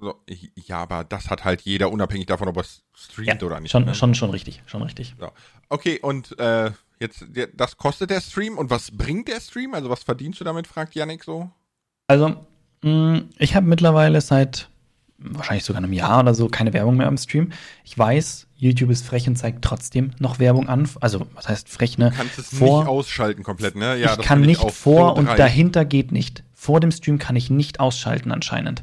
So, ja, aber das hat halt jeder, unabhängig davon, ob er streamt ja, oder nicht. Schon, ne? schon, schon richtig, schon richtig. So. Okay, und äh, jetzt, das kostet der Stream und was bringt der Stream? Also was verdienst du damit, fragt Yannick so. Also, mh, mm, ich habe mittlerweile seit wahrscheinlich sogar einem Jahr oder so keine Werbung mehr am Stream. Ich weiß, YouTube ist frech und zeigt trotzdem noch Werbung an. Also, was heißt frech, ne? Du kannst es vor, nicht ausschalten komplett, ne? Ja, ich kann nicht vor so und dahinter geht nicht. Vor dem Stream kann ich nicht ausschalten anscheinend.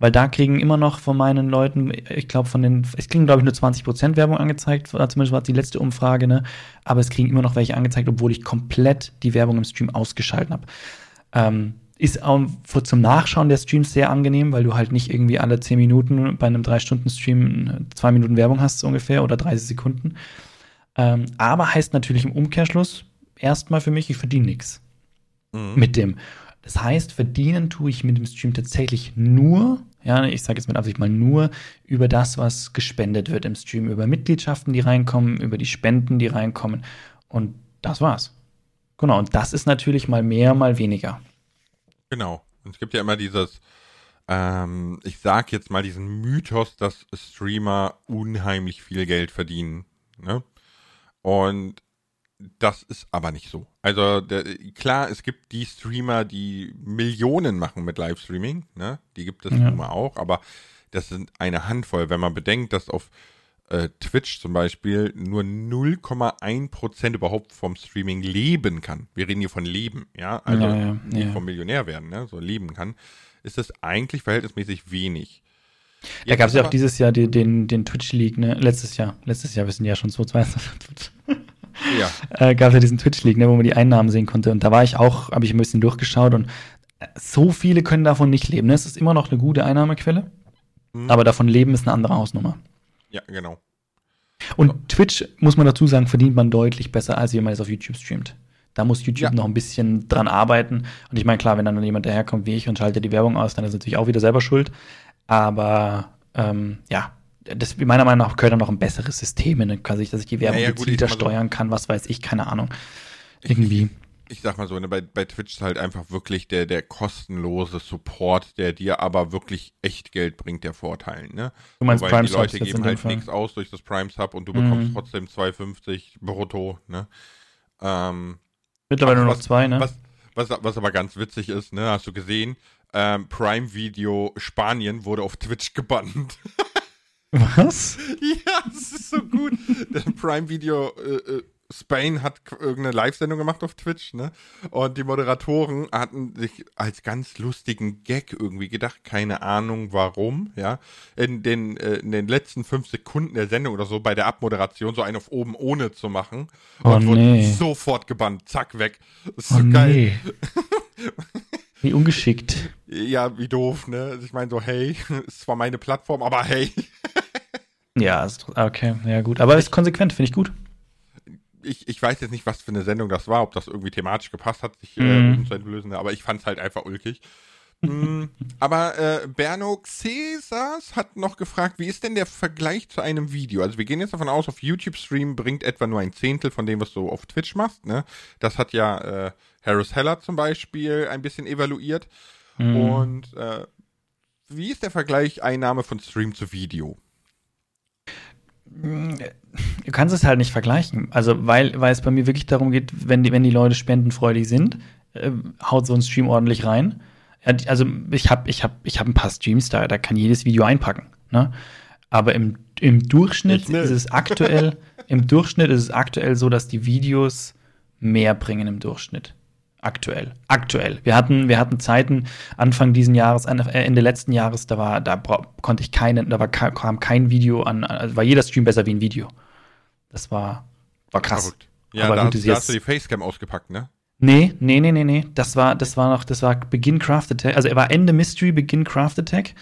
Weil da kriegen immer noch von meinen Leuten, ich glaube von den, es kriegen glaube ich nur 20% Werbung angezeigt, zumindest war es die letzte Umfrage, ne? Aber es kriegen immer noch welche angezeigt, obwohl ich komplett die Werbung im Stream ausgeschalten habe. Ähm, ist auch zum Nachschauen der Streams sehr angenehm, weil du halt nicht irgendwie alle 10 Minuten bei einem 3-Stunden-Stream 2 Minuten Werbung hast, so ungefähr, oder 30 Sekunden. Ähm, aber heißt natürlich im Umkehrschluss erstmal für mich, ich verdiene nichts mhm. mit dem. Das heißt, verdienen tue ich mit dem Stream tatsächlich nur, ja, ich sage jetzt mit Absicht mal nur, über das, was gespendet wird im Stream, über Mitgliedschaften, die reinkommen, über die Spenden, die reinkommen. Und das war's. Genau, und das ist natürlich mal mehr, mal weniger. Genau. Und es gibt ja immer dieses, ähm, ich sag jetzt mal diesen Mythos, dass Streamer unheimlich viel Geld verdienen. Ne? Und das ist aber nicht so. Also der, klar, es gibt die Streamer, die Millionen machen mit Livestreaming, ne? Die gibt es ja. nun mal auch, aber das sind eine Handvoll. Wenn man bedenkt, dass auf äh, Twitch zum Beispiel nur 0,1% überhaupt vom Streaming leben kann. Wir reden hier von Leben, ja, also ja, ja, nicht vom Millionär werden, ne? so leben kann, ist das eigentlich verhältnismäßig wenig. Da gab es ja auch dieses Jahr den, den, den Twitch League, ne? Letztes Jahr. Letztes Jahr, wir sind ja schon 2022 ja. äh, gab es ja diesen Twitch-League, ne, wo man die Einnahmen sehen konnte. Und da war ich auch, habe ich ein bisschen durchgeschaut und so viele können davon nicht leben. Ne? Es ist immer noch eine gute Einnahmequelle, mhm. aber davon leben ist eine andere Hausnummer. Ja, genau. Und so. Twitch, muss man dazu sagen, verdient man deutlich besser, als wenn man es auf YouTube streamt. Da muss YouTube ja. noch ein bisschen dran arbeiten. Und ich meine, klar, wenn dann jemand daherkommt wie ich und schaltet die Werbung aus, dann ist natürlich auch wieder selber schuld. Aber ähm, ja, das, meiner Meinung nach gehört dann noch ein besseres System hin, quasi, dass ich die Werbung ja, ja, gezielter so, steuern kann, was weiß ich, keine Ahnung. Irgendwie. Ich, ich sag mal so, ne, bei, bei Twitch ist halt einfach wirklich der, der kostenlose Support, der dir aber wirklich echt Geld bringt, der Vorteil, ne? Du meinst Prime Die Leute geben halt nichts aus durch das Prime Sub und du bekommst mhm. trotzdem 2,50 brutto, ne? Ähm, Mittlerweile nur noch zwei, ne? Was, was, was aber ganz witzig ist, ne, hast du gesehen, ähm, Prime Video Spanien wurde auf Twitch gebannt. [laughs] Was? [laughs] Ja, das ist so gut. Der Prime Video äh, äh, Spain hat irgendeine Live-Sendung gemacht auf Twitch, ne? Und die Moderatoren hatten sich als ganz lustigen Gag irgendwie gedacht, keine Ahnung warum, ja. In den, äh, in den letzten fünf Sekunden der Sendung oder so bei der Abmoderation so einen auf oben ohne zu machen. Und oh, nee. wurde sofort gebannt, zack, weg. Das ist oh, so geil. Nee. [laughs] Wie ungeschickt. Ja, wie doof, ne? Ich meine so, hey, [laughs] ist zwar meine Plattform, aber hey. Ja, okay, ja gut. Aber ist konsequent, finde ich gut. Ich, ich weiß jetzt nicht, was für eine Sendung das war, ob das irgendwie thematisch gepasst hat, sich mhm. äh, zu entlösen, aber ich fand es halt einfach ulkig. mm, [laughs] aber äh, Berno Cäsars hat noch gefragt, wie ist denn der Vergleich zu einem Video? Also wir gehen jetzt davon aus, auf YouTube-Stream bringt etwa nur ein Zehntel von dem, was du auf Twitch machst. Ne? Das hat ja äh, Harris Heller zum Beispiel ein bisschen evaluiert. Mm. Und äh, wie ist der Vergleich Einnahme von Stream zu Video? Du kannst es halt nicht vergleichen. Also, weil, weil es bei mir wirklich darum geht, wenn die, wenn die Leute spendenfreudig sind, äh, haut so ein Stream ordentlich rein. Also, ich habe ich hab, ich hab ein paar Streams da, da kann jedes Video einpacken. Ne? Aber im, im Durchschnitt ist es aktuell, [laughs] im Durchschnitt ist es aktuell so, dass die Videos mehr bringen im Durchschnitt. Aktuell. Aktuell. Wir hatten, wir hatten Zeiten Anfang diesen Jahres, äh, Ende letzten Jahres, da war, da konnte ich keine, da war, kam kein Video an, also war jeder Stream besser wie ein Video. Das war, war krass. Verrückt. Ja, Aber da, gut, hast, da hast du die Facecam ausgepackt, ne? Nee, nee, nee, nee, nee. Das war, das war noch, das war Begin Craft Attack. Also er war Ende Mystery, Begin Craft Attack.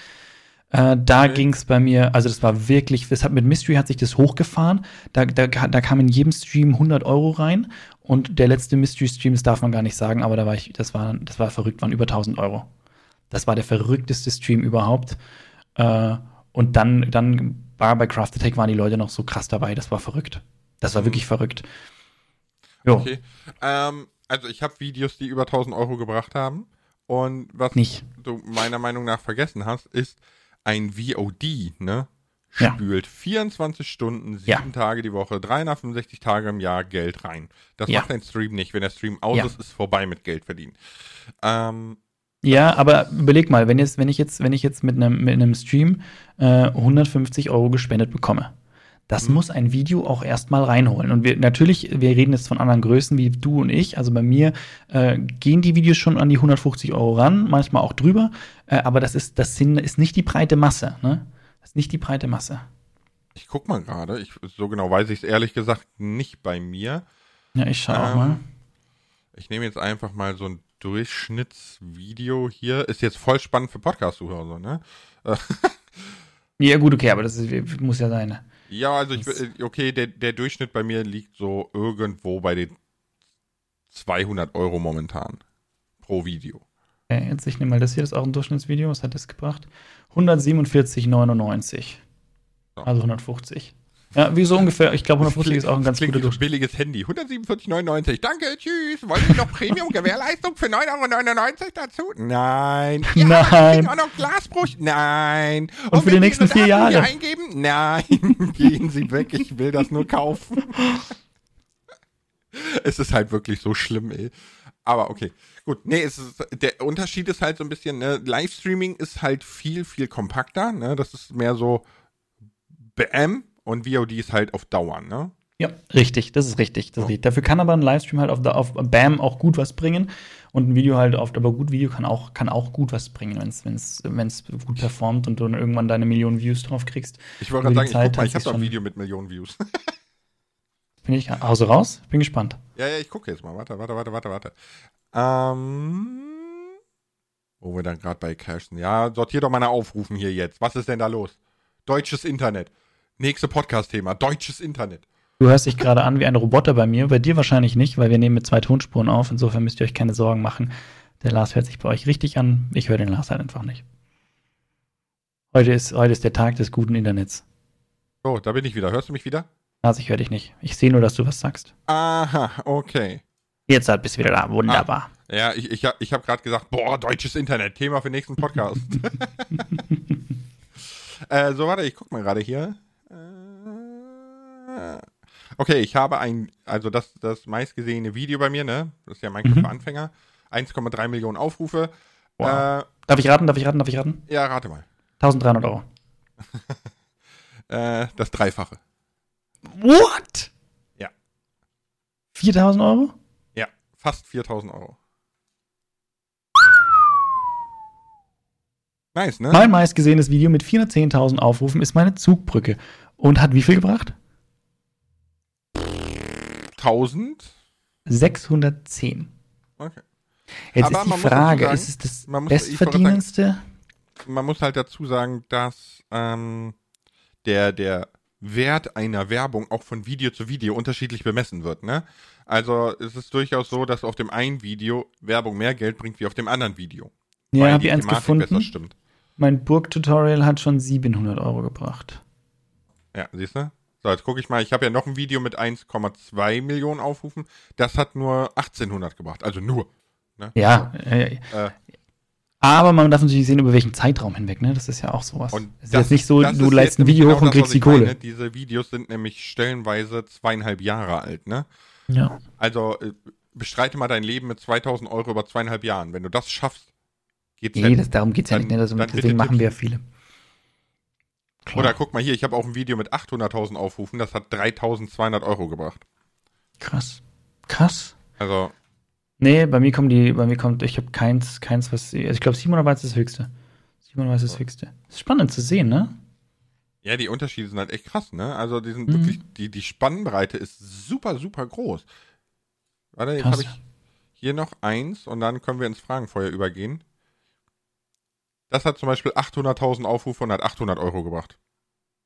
Äh, da okay. ging es bei mir, also das war wirklich, das hat mit Mystery hat sich das hochgefahren. Da, da, da kam in jedem Stream 100 Euro rein und der letzte Mystery Stream, das darf man gar nicht sagen, aber da war ich, das war, das war verrückt, waren über 1000 Euro. Das war der verrückteste Stream überhaupt. Äh, und dann, dann war bei Craft Attack waren die Leute noch so krass dabei, das war verrückt. Das war mhm. wirklich verrückt. Jo. Okay. Ähm, also ich habe Videos, die über 1000 Euro gebracht haben. Und was nicht. du meiner Meinung nach vergessen hast, ist, ein VOD, ne? Spült ja. 24 Stunden, sieben ja. Tage die Woche, 365 Tage im Jahr Geld rein. Das ja. macht ein Stream nicht. Wenn der Stream aus ist, ist vorbei mit Geld verdienen. Ähm, ja, aber überleg mal, wenn, jetzt, wenn ich jetzt, wenn ich jetzt mit einem, mit einem Stream äh, 150 Euro gespendet bekomme, das mhm. muss ein Video auch erstmal reinholen. Und wir natürlich, wir reden jetzt von anderen Größen wie du und ich. Also bei mir äh, gehen die Videos schon an die 150 Euro ran, manchmal auch drüber. Äh, aber das ist, das sind, ist nicht die breite Masse. Ne? Das ist nicht die breite Masse. Ich guck mal gerade. so genau weiß ich es ehrlich gesagt nicht bei mir. Ja, ich schau ähm, auch mal. Ich nehme jetzt einfach mal so ein Durchschnittsvideo hier. Ist jetzt voll spannend für Podcast-Zuhörer, so, ne? [laughs] ja, gut, okay, aber das ist, muss ja sein. Ne? Ja, also ich, okay, der, der Durchschnitt bei mir liegt so irgendwo bei den 200 Euro momentan pro Video. Okay, jetzt ich nehme mal das hier, das ist auch ein Durchschnittsvideo. Was hat das gebracht? 147,99. Also 150. Ja, wie so ungefähr. Ich glaube, 150 ist auch ein ganz guter Durchschnitt. billiges Handy. 147,99. Danke, tschüss. Wollen Sie noch Premium-Gewährleistung für 9,99 Euro dazu? Nein. Ja, Nein. auch noch Glasbruch? Nein. Und, Und für die nächsten vier Jahre? eingeben? Nein. [laughs] Gehen Sie weg. Ich will das nur kaufen. [laughs] es ist halt wirklich so schlimm, ey. Aber okay. Gut, nee, es ist, der Unterschied ist halt so ein bisschen, ne, Livestreaming ist halt viel, viel kompakter, ne? Das ist mehr so BM, und VOD ist halt auf Dauer, ne? Ja, richtig, das ist richtig. Das ist richtig. Dafür kann aber ein Livestream halt auf, auf BAM auch gut was bringen und ein Video halt oft, aber gut Video kann auch, kann auch gut was bringen, wenn es wenn's, gut performt und du dann irgendwann deine Millionen Views drauf kriegst. Ich wollte gerade sagen, ich, mal, ich habe doch ein Video mit Millionen Views. [laughs] Bin ich Hause raus? Bin gespannt. Ja, ja, ich gucke jetzt mal. Warte, warte, warte, warte, warte. Ähm, wo wir dann gerade bei cashen. Ja, sortier doch mal nach Aufrufen hier jetzt. Was ist denn da los? Deutsches Internet. Nächste Podcast-Thema, deutsches Internet. Du hörst dich gerade an wie ein Roboter bei mir, bei dir wahrscheinlich nicht, weil wir nehmen mit zwei Tonspuren auf. Insofern müsst ihr euch keine Sorgen machen. Der Lars hört sich bei euch richtig an. Ich höre den Lars halt einfach nicht. Heute ist, heute ist der Tag des guten Internets. So, da bin ich wieder. Hörst du mich wieder? Lars, ich höre dich nicht. Ich sehe nur, dass du was sagst. Aha, okay. Jetzt halt bist du wieder da. Wunderbar. Ah, ja, ich, ich, ich habe gerade gesagt, boah, deutsches Internet. Thema für den nächsten Podcast. [laughs] äh, so, warte, ich guck mal gerade hier. Äh, okay, ich habe ein, also das, das meistgesehene Video bei mir, ne? Das ist ja Minecraft mhm. für Anfänger. 1,3 Millionen Aufrufe. Wow. Äh, darf ich raten, darf ich raten, darf ich raten? Ja, rate mal. 1300 Euro. [laughs] äh, das Dreifache. What? Ja. 4000 Euro? Fast 4000 Euro. Nice, ne? Mein meistgesehenes Video mit 410.000 Aufrufen ist meine Zugbrücke. Und hat wie viel gebracht? 1000? 610. Okay. Jetzt Aber ist die Frage, sagen, ist es das muss, bestverdienendste? man muss halt dazu sagen, dass ähm, der, der Wert einer Werbung auch von Video zu Video unterschiedlich bemessen wird. Ne? Also es ist durchaus so, dass auf dem einen Video Werbung mehr Geld bringt wie auf dem anderen Video. Ja, habe ich eins gefunden. Mein Burg-Tutorial hat schon 700 Euro gebracht. Ja, siehst du? So, jetzt gucke ich mal. Ich habe ja noch ein Video mit 1,2 Millionen Aufrufen. Das hat nur 1800 gebracht. Also nur. Ne? Ja. Äh, äh, aber man darf natürlich sehen, über welchen Zeitraum hinweg, ne? Das ist ja auch sowas. Und es ist jetzt nicht so, du leist ein Video genau hoch und kriegst die Kohle. Meine. Diese Videos sind nämlich stellenweise zweieinhalb Jahre alt, ne? Ja. Also äh, bestreite mal dein Leben mit 2000 Euro über zweieinhalb Jahren. Wenn du das schaffst, geht's Nee, das, darum geht's dann, ja nicht. Ne? Also, deswegen machen wir ja viele. Klar. Oder guck mal hier, ich habe auch ein Video mit 800.000 Aufrufen, das hat 3.200 Euro gebracht. Krass. Krass. Also, Nee, bei mir kommen die, bei mir kommt, ich habe keins, keins, was, also ich glaube, 700 war das höchste. 700 war das höchste. Das ist spannend zu sehen, ne? Ja, die Unterschiede sind halt echt krass, ne? Also, die sind mhm. wirklich, die, die Spannbreite ist super, super groß. Warte, jetzt habe ich hier noch eins und dann können wir ins Fragenfeuer übergehen. Das hat zum Beispiel 800.000 Aufrufe und hat 800 Euro gebracht.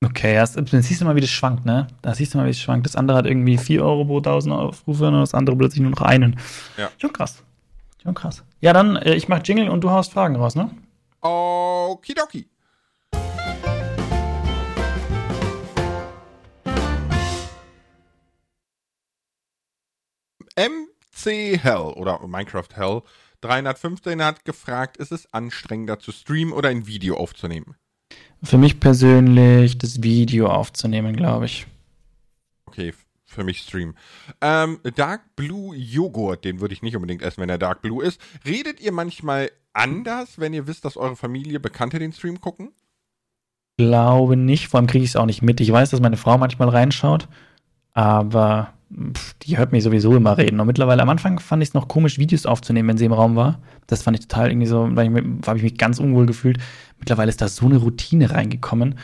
Okay, das, dann siehst du mal, wie das schwankt, ne? Da siehst du mal, wie es schwankt. Das andere hat irgendwie 4 Euro pro 1000 Aufrufe und das andere plötzlich nur noch einen. Ja. Schon krass. Schon krass. Ja, dann, äh, ich mach Jingle und du haust Fragen raus, ne? Okidoki. MC Hell oder Minecraft Hell 315 hat gefragt, ist es anstrengender zu streamen oder ein Video aufzunehmen? Für mich persönlich das Video aufzunehmen, glaube ich. Okay, für mich Stream. Ähm, Dark Blue Joghurt, den würde ich nicht unbedingt essen, wenn er Dark Blue ist. Redet ihr manchmal anders, wenn ihr wisst, dass eure Familie Bekannte den Stream gucken? Glaube nicht, vor allem kriege ich es auch nicht mit. Ich weiß, dass meine Frau manchmal reinschaut, aber pff, die hört mich sowieso immer reden. Und mittlerweile am Anfang fand ich es noch komisch, Videos aufzunehmen, wenn sie im Raum war. Das fand ich total irgendwie so, weil ich, habe ich mich ganz unwohl gefühlt. Mittlerweile ist da so eine Routine reingekommen.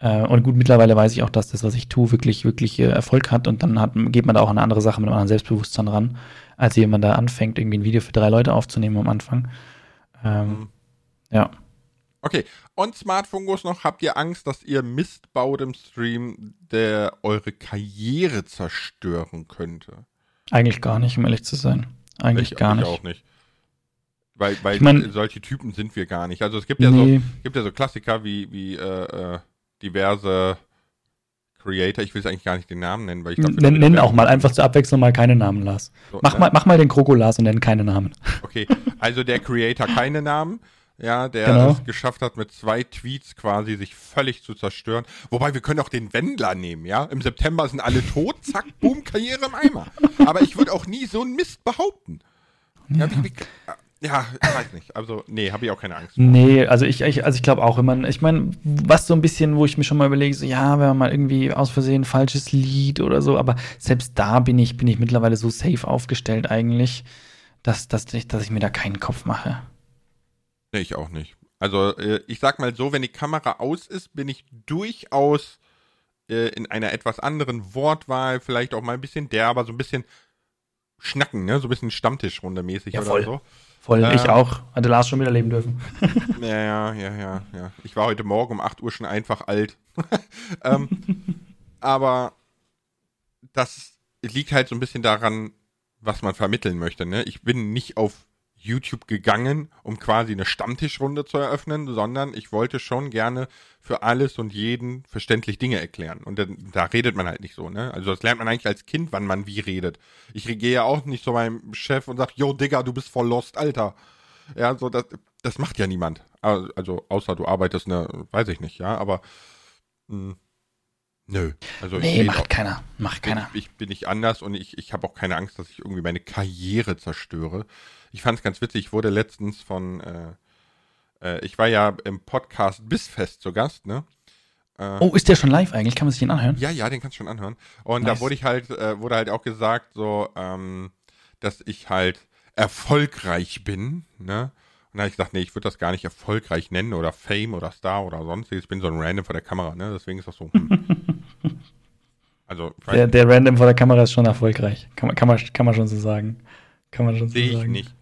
Äh, und gut, mittlerweile weiß ich auch, dass das, was ich tue, wirklich, wirklich äh, Erfolg hat. Und dann hat, geht man da auch eine andere Sache mit einem anderen Selbstbewusstsein ran, als jemand da anfängt, irgendwie ein Video für drei Leute aufzunehmen am Anfang. Ähm, mhm. Ja. Okay, und Smartfungus noch, habt ihr Angst, dass ihr Mist baut im Stream, der eure Karriere zerstören könnte? Eigentlich gar nicht, um ehrlich zu sein. Eigentlich ich, gar nicht. Ich auch nicht. Weil, weil ich mein, solche Typen sind wir gar nicht. Also es gibt ja nee. so, gibt ja so Klassiker wie, wie äh, äh, diverse Creator, ich will es eigentlich gar nicht den Namen nennen, weil ich glaube. Nenn, nenn auch mal einfach zur Abwechslung mal keine Namen, Lars. So, mach, ne? mal, mach mal den Kroko Lars und nenn keine Namen. Okay, also der Creator keine Namen, ja, der genau. es geschafft hat, mit zwei Tweets quasi sich völlig zu zerstören. Wobei wir können auch den Wendler nehmen, ja. Im September sind alle tot, zack, [laughs] boom, Karriere im Eimer. Aber ich würde auch nie so einen Mist behaupten. Ja, ja. Wie, wie, ja, ich weiß nicht. Also, nee, habe ich auch keine Angst. Vor. Nee, also ich, ich, also ich glaube auch, man, ich meine, was so ein bisschen, wo ich mir schon mal überlege, so, ja, wenn man mal irgendwie aus Versehen falsches Lied oder so, aber selbst da bin ich, bin ich mittlerweile so safe aufgestellt eigentlich, dass, dass, ich, dass ich mir da keinen Kopf mache. Nee, ich auch nicht. Also, äh, ich sag mal so, wenn die Kamera aus ist, bin ich durchaus äh, in einer etwas anderen Wortwahl, vielleicht auch mal ein bisschen derber, so ein bisschen schnacken, ne? So ein bisschen Stammtischrunde mäßig ja, oder voll. so. Voll, ähm, ich auch. Hatte Lars schon miterleben dürfen. [laughs] ja, ja, ja, ja, ja. Ich war heute Morgen um 8 Uhr schon einfach alt. [laughs] ähm, aber das liegt halt so ein bisschen daran, was man vermitteln möchte. Ne? Ich bin nicht auf YouTube gegangen, um quasi eine Stammtischrunde zu eröffnen, sondern ich wollte schon gerne für alles und jeden verständlich Dinge erklären. Und dann, da redet man halt nicht so, ne? Also das lernt man eigentlich als Kind, wann man wie redet. Ich gehe ja auch nicht zu meinem Chef und sag, yo, Digga, du bist voll lost, Alter. Ja, so das, das macht ja niemand. Also außer du arbeitest ne, weiß ich nicht, ja, aber mh, hm, Nö. Also nee, macht auch, keiner. Macht keiner. Ich, ich, bin nicht anders und ich, ich habe auch keine Angst, dass ich irgendwie meine Karriere zerstöre. Ich fand es ganz witzig, ich wurde letztens von, äh, äh, ich war ja im Podcast Bissfest zu Gast, ne? Äh, oh, ist der schon live eigentlich? Kann man sich den anhören? Ja, ja, den kannst du schon anhören. Und nice. da wurde ich halt, äh, wurde halt auch gesagt, so, ähm, dass ich halt erfolgreich bin, ne? Und da habe ich gesagt, nee, ich würde das gar nicht erfolgreich nennen oder Fame oder Star oder sonst. Ich bin so ein Random vor der Kamera, ne? Deswegen ist das so. Hm. [laughs] also, der, der, Random vor der Kamera ist schon erfolgreich. Kann man, kann man, kann man schon so sagen. Kann man schon so Sehe ich sagen. nicht.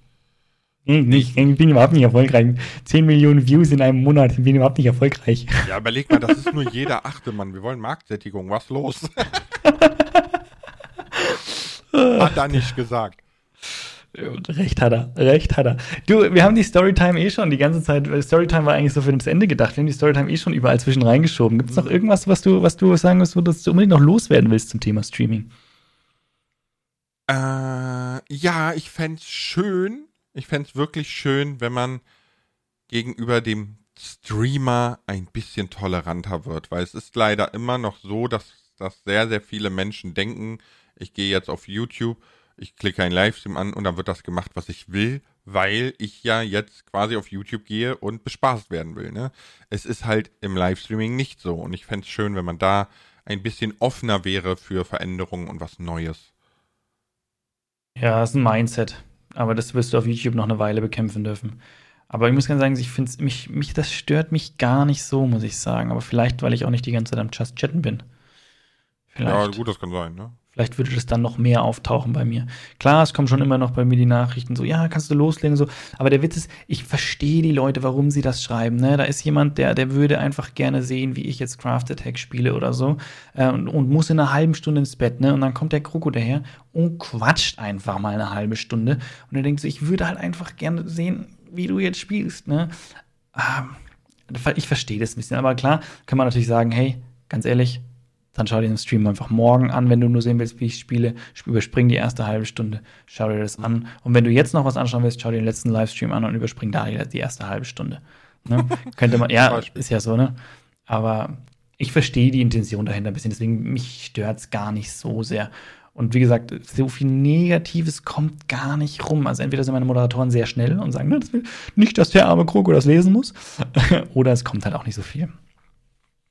Nee, nicht. Ich bin überhaupt nicht erfolgreich. 10 Millionen Views in einem Monat, ich bin überhaupt nicht erfolgreich. Ja, überleg mal, das ist nur jeder achte Mann. Wir wollen Marktsättigung. Was los? [laughs] Hat er nicht gesagt. Recht hat er, recht hat er. Du, wir haben die Storytime eh schon die ganze Zeit, Storytime war eigentlich so für das Ende gedacht, wir haben die Storytime eh schon überall zwischen reingeschoben. Gibt es noch irgendwas, was du, was du sagen willst, wo du unbedingt noch loswerden willst zum Thema Streaming? Äh, ja, ich fände es schön, ich fände es wirklich schön, wenn man gegenüber dem Streamer ein bisschen toleranter wird, weil es ist leider immer noch so, dass, dass sehr, sehr viele Menschen denken, ich gehe jetzt auf YouTube ich klicke einen Livestream an und dann wird das gemacht, was ich will, weil ich ja jetzt quasi auf YouTube gehe und bespaßt werden will. Ne? Es ist halt im Livestreaming nicht so und ich fände es schön, wenn man da ein bisschen offener wäre für Veränderungen und was Neues. Ja, das ist ein Mindset. Aber das wirst du auf YouTube noch eine Weile bekämpfen dürfen. Aber ich muss ganz sagen, ich finde mich, mich, das stört mich gar nicht so, muss ich sagen. Aber vielleicht, weil ich auch nicht die ganze Zeit am Just Chatten bin. Vielleicht. Ja, gut, das kann sein, ne? Vielleicht würde das dann noch mehr auftauchen bei mir. Klar, es kommen schon immer noch bei mir die Nachrichten so, ja, kannst du loslegen, so. Aber der Witz ist, ich verstehe die Leute, warum sie das schreiben. Ne? Da ist jemand, der, der würde einfach gerne sehen, wie ich jetzt Craft Attack spiele oder so äh, und, und, muss in einer halben Stunde ins Bett. Ne? Und dann kommt der Kroko daher und quatscht einfach mal eine halbe Stunde. Und er denkt so, ich würde halt einfach gerne sehen, wie du jetzt spielst. Ne? Ähm, ich verstehe das ein bisschen. Aber klar, kann man natürlich sagen, hey, ganz ehrlich, dann schau dir den Stream einfach morgen an, wenn du nur sehen willst, wie ich spiele. Überspring die erste halbe Stunde, schau dir das an. Und wenn du jetzt noch was anschauen willst, schau dir den letzten Livestream an und überspring da die erste halbe Stunde. Ne? [laughs] Könnte man, ja, ist ja so, ne? Aber ich verstehe die Intention dahinter ein bisschen, deswegen mich stört es gar nicht so sehr. Und wie gesagt, so viel Negatives kommt gar nicht rum. Also entweder sind meine Moderatoren sehr schnell und sagen, ne, das will nicht, dass der arme Kroko das lesen muss, [laughs] oder es kommt halt auch nicht so viel.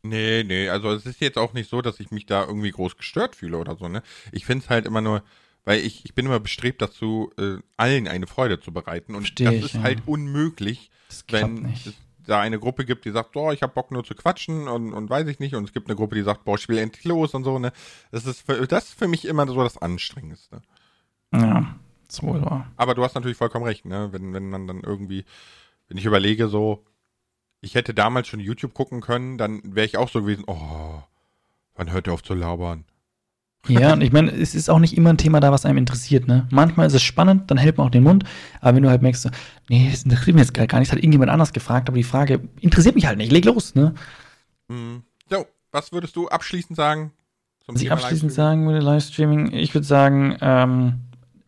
Nee, nee, also es ist jetzt auch nicht so, dass ich mich da irgendwie groß gestört fühle oder so, ne? Ich finde es halt immer nur, weil ich, ich bin immer bestrebt dazu, äh, allen eine Freude zu bereiten. Und Versteh das ich, ist ja. halt unmöglich, wenn es da eine Gruppe gibt, die sagt, oh, ich habe Bock nur zu quatschen und, und weiß ich nicht. Und es gibt eine Gruppe, die sagt, boah, ich will endlich los und so, ne? Das ist für, das ist für mich immer so das Anstrengendste. Ja, das wohl wahr. Aber du hast natürlich vollkommen recht, ne? Wenn, wenn man dann irgendwie, wenn ich überlege, so, ich hätte damals schon YouTube gucken können, dann wäre ich auch so gewesen, oh, wann hört er auf zu labern? Ja, und ich meine, es ist auch nicht immer ein Thema da, was einem interessiert, ne? Manchmal ist es spannend, dann hält man auch den Mund, aber wenn du halt merkst, so, nee, das interessiert mich jetzt gar nicht, hat irgendjemand anders gefragt, aber die Frage interessiert mich halt nicht, leg los, ne? Mm. So, was würdest du abschließend sagen? was ich abschließend sagen würde, Livestreaming, ich würde sagen, ähm,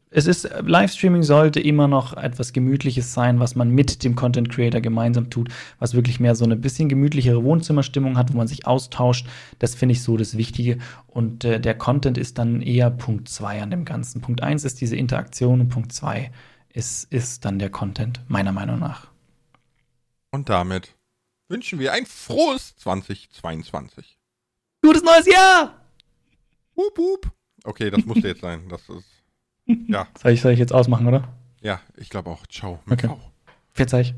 es ist, Livestreaming sollte immer noch etwas Gemütliches sein, was man mit dem Content Creator gemeinsam tut, was wirklich mehr so eine bisschen gemütlichere Wohnzimmerstimmung hat, wo man sich austauscht. Das finde ich so das Wichtige. Und äh, der Content ist dann eher Punkt 2 an dem Ganzen. Punkt 1 ist diese Interaktion und Punkt 2 ist, ist dann der Content, meiner Meinung nach. Und damit wünschen wir ein frohes 2022. Gutes neues Jahr! Hup, hup. Okay, das musste jetzt sein. Das ist ja. Soll ich, soll ich jetzt ausmachen, oder? Ja, ich glaube auch. Ciao. okay. Ciao. Verzeih.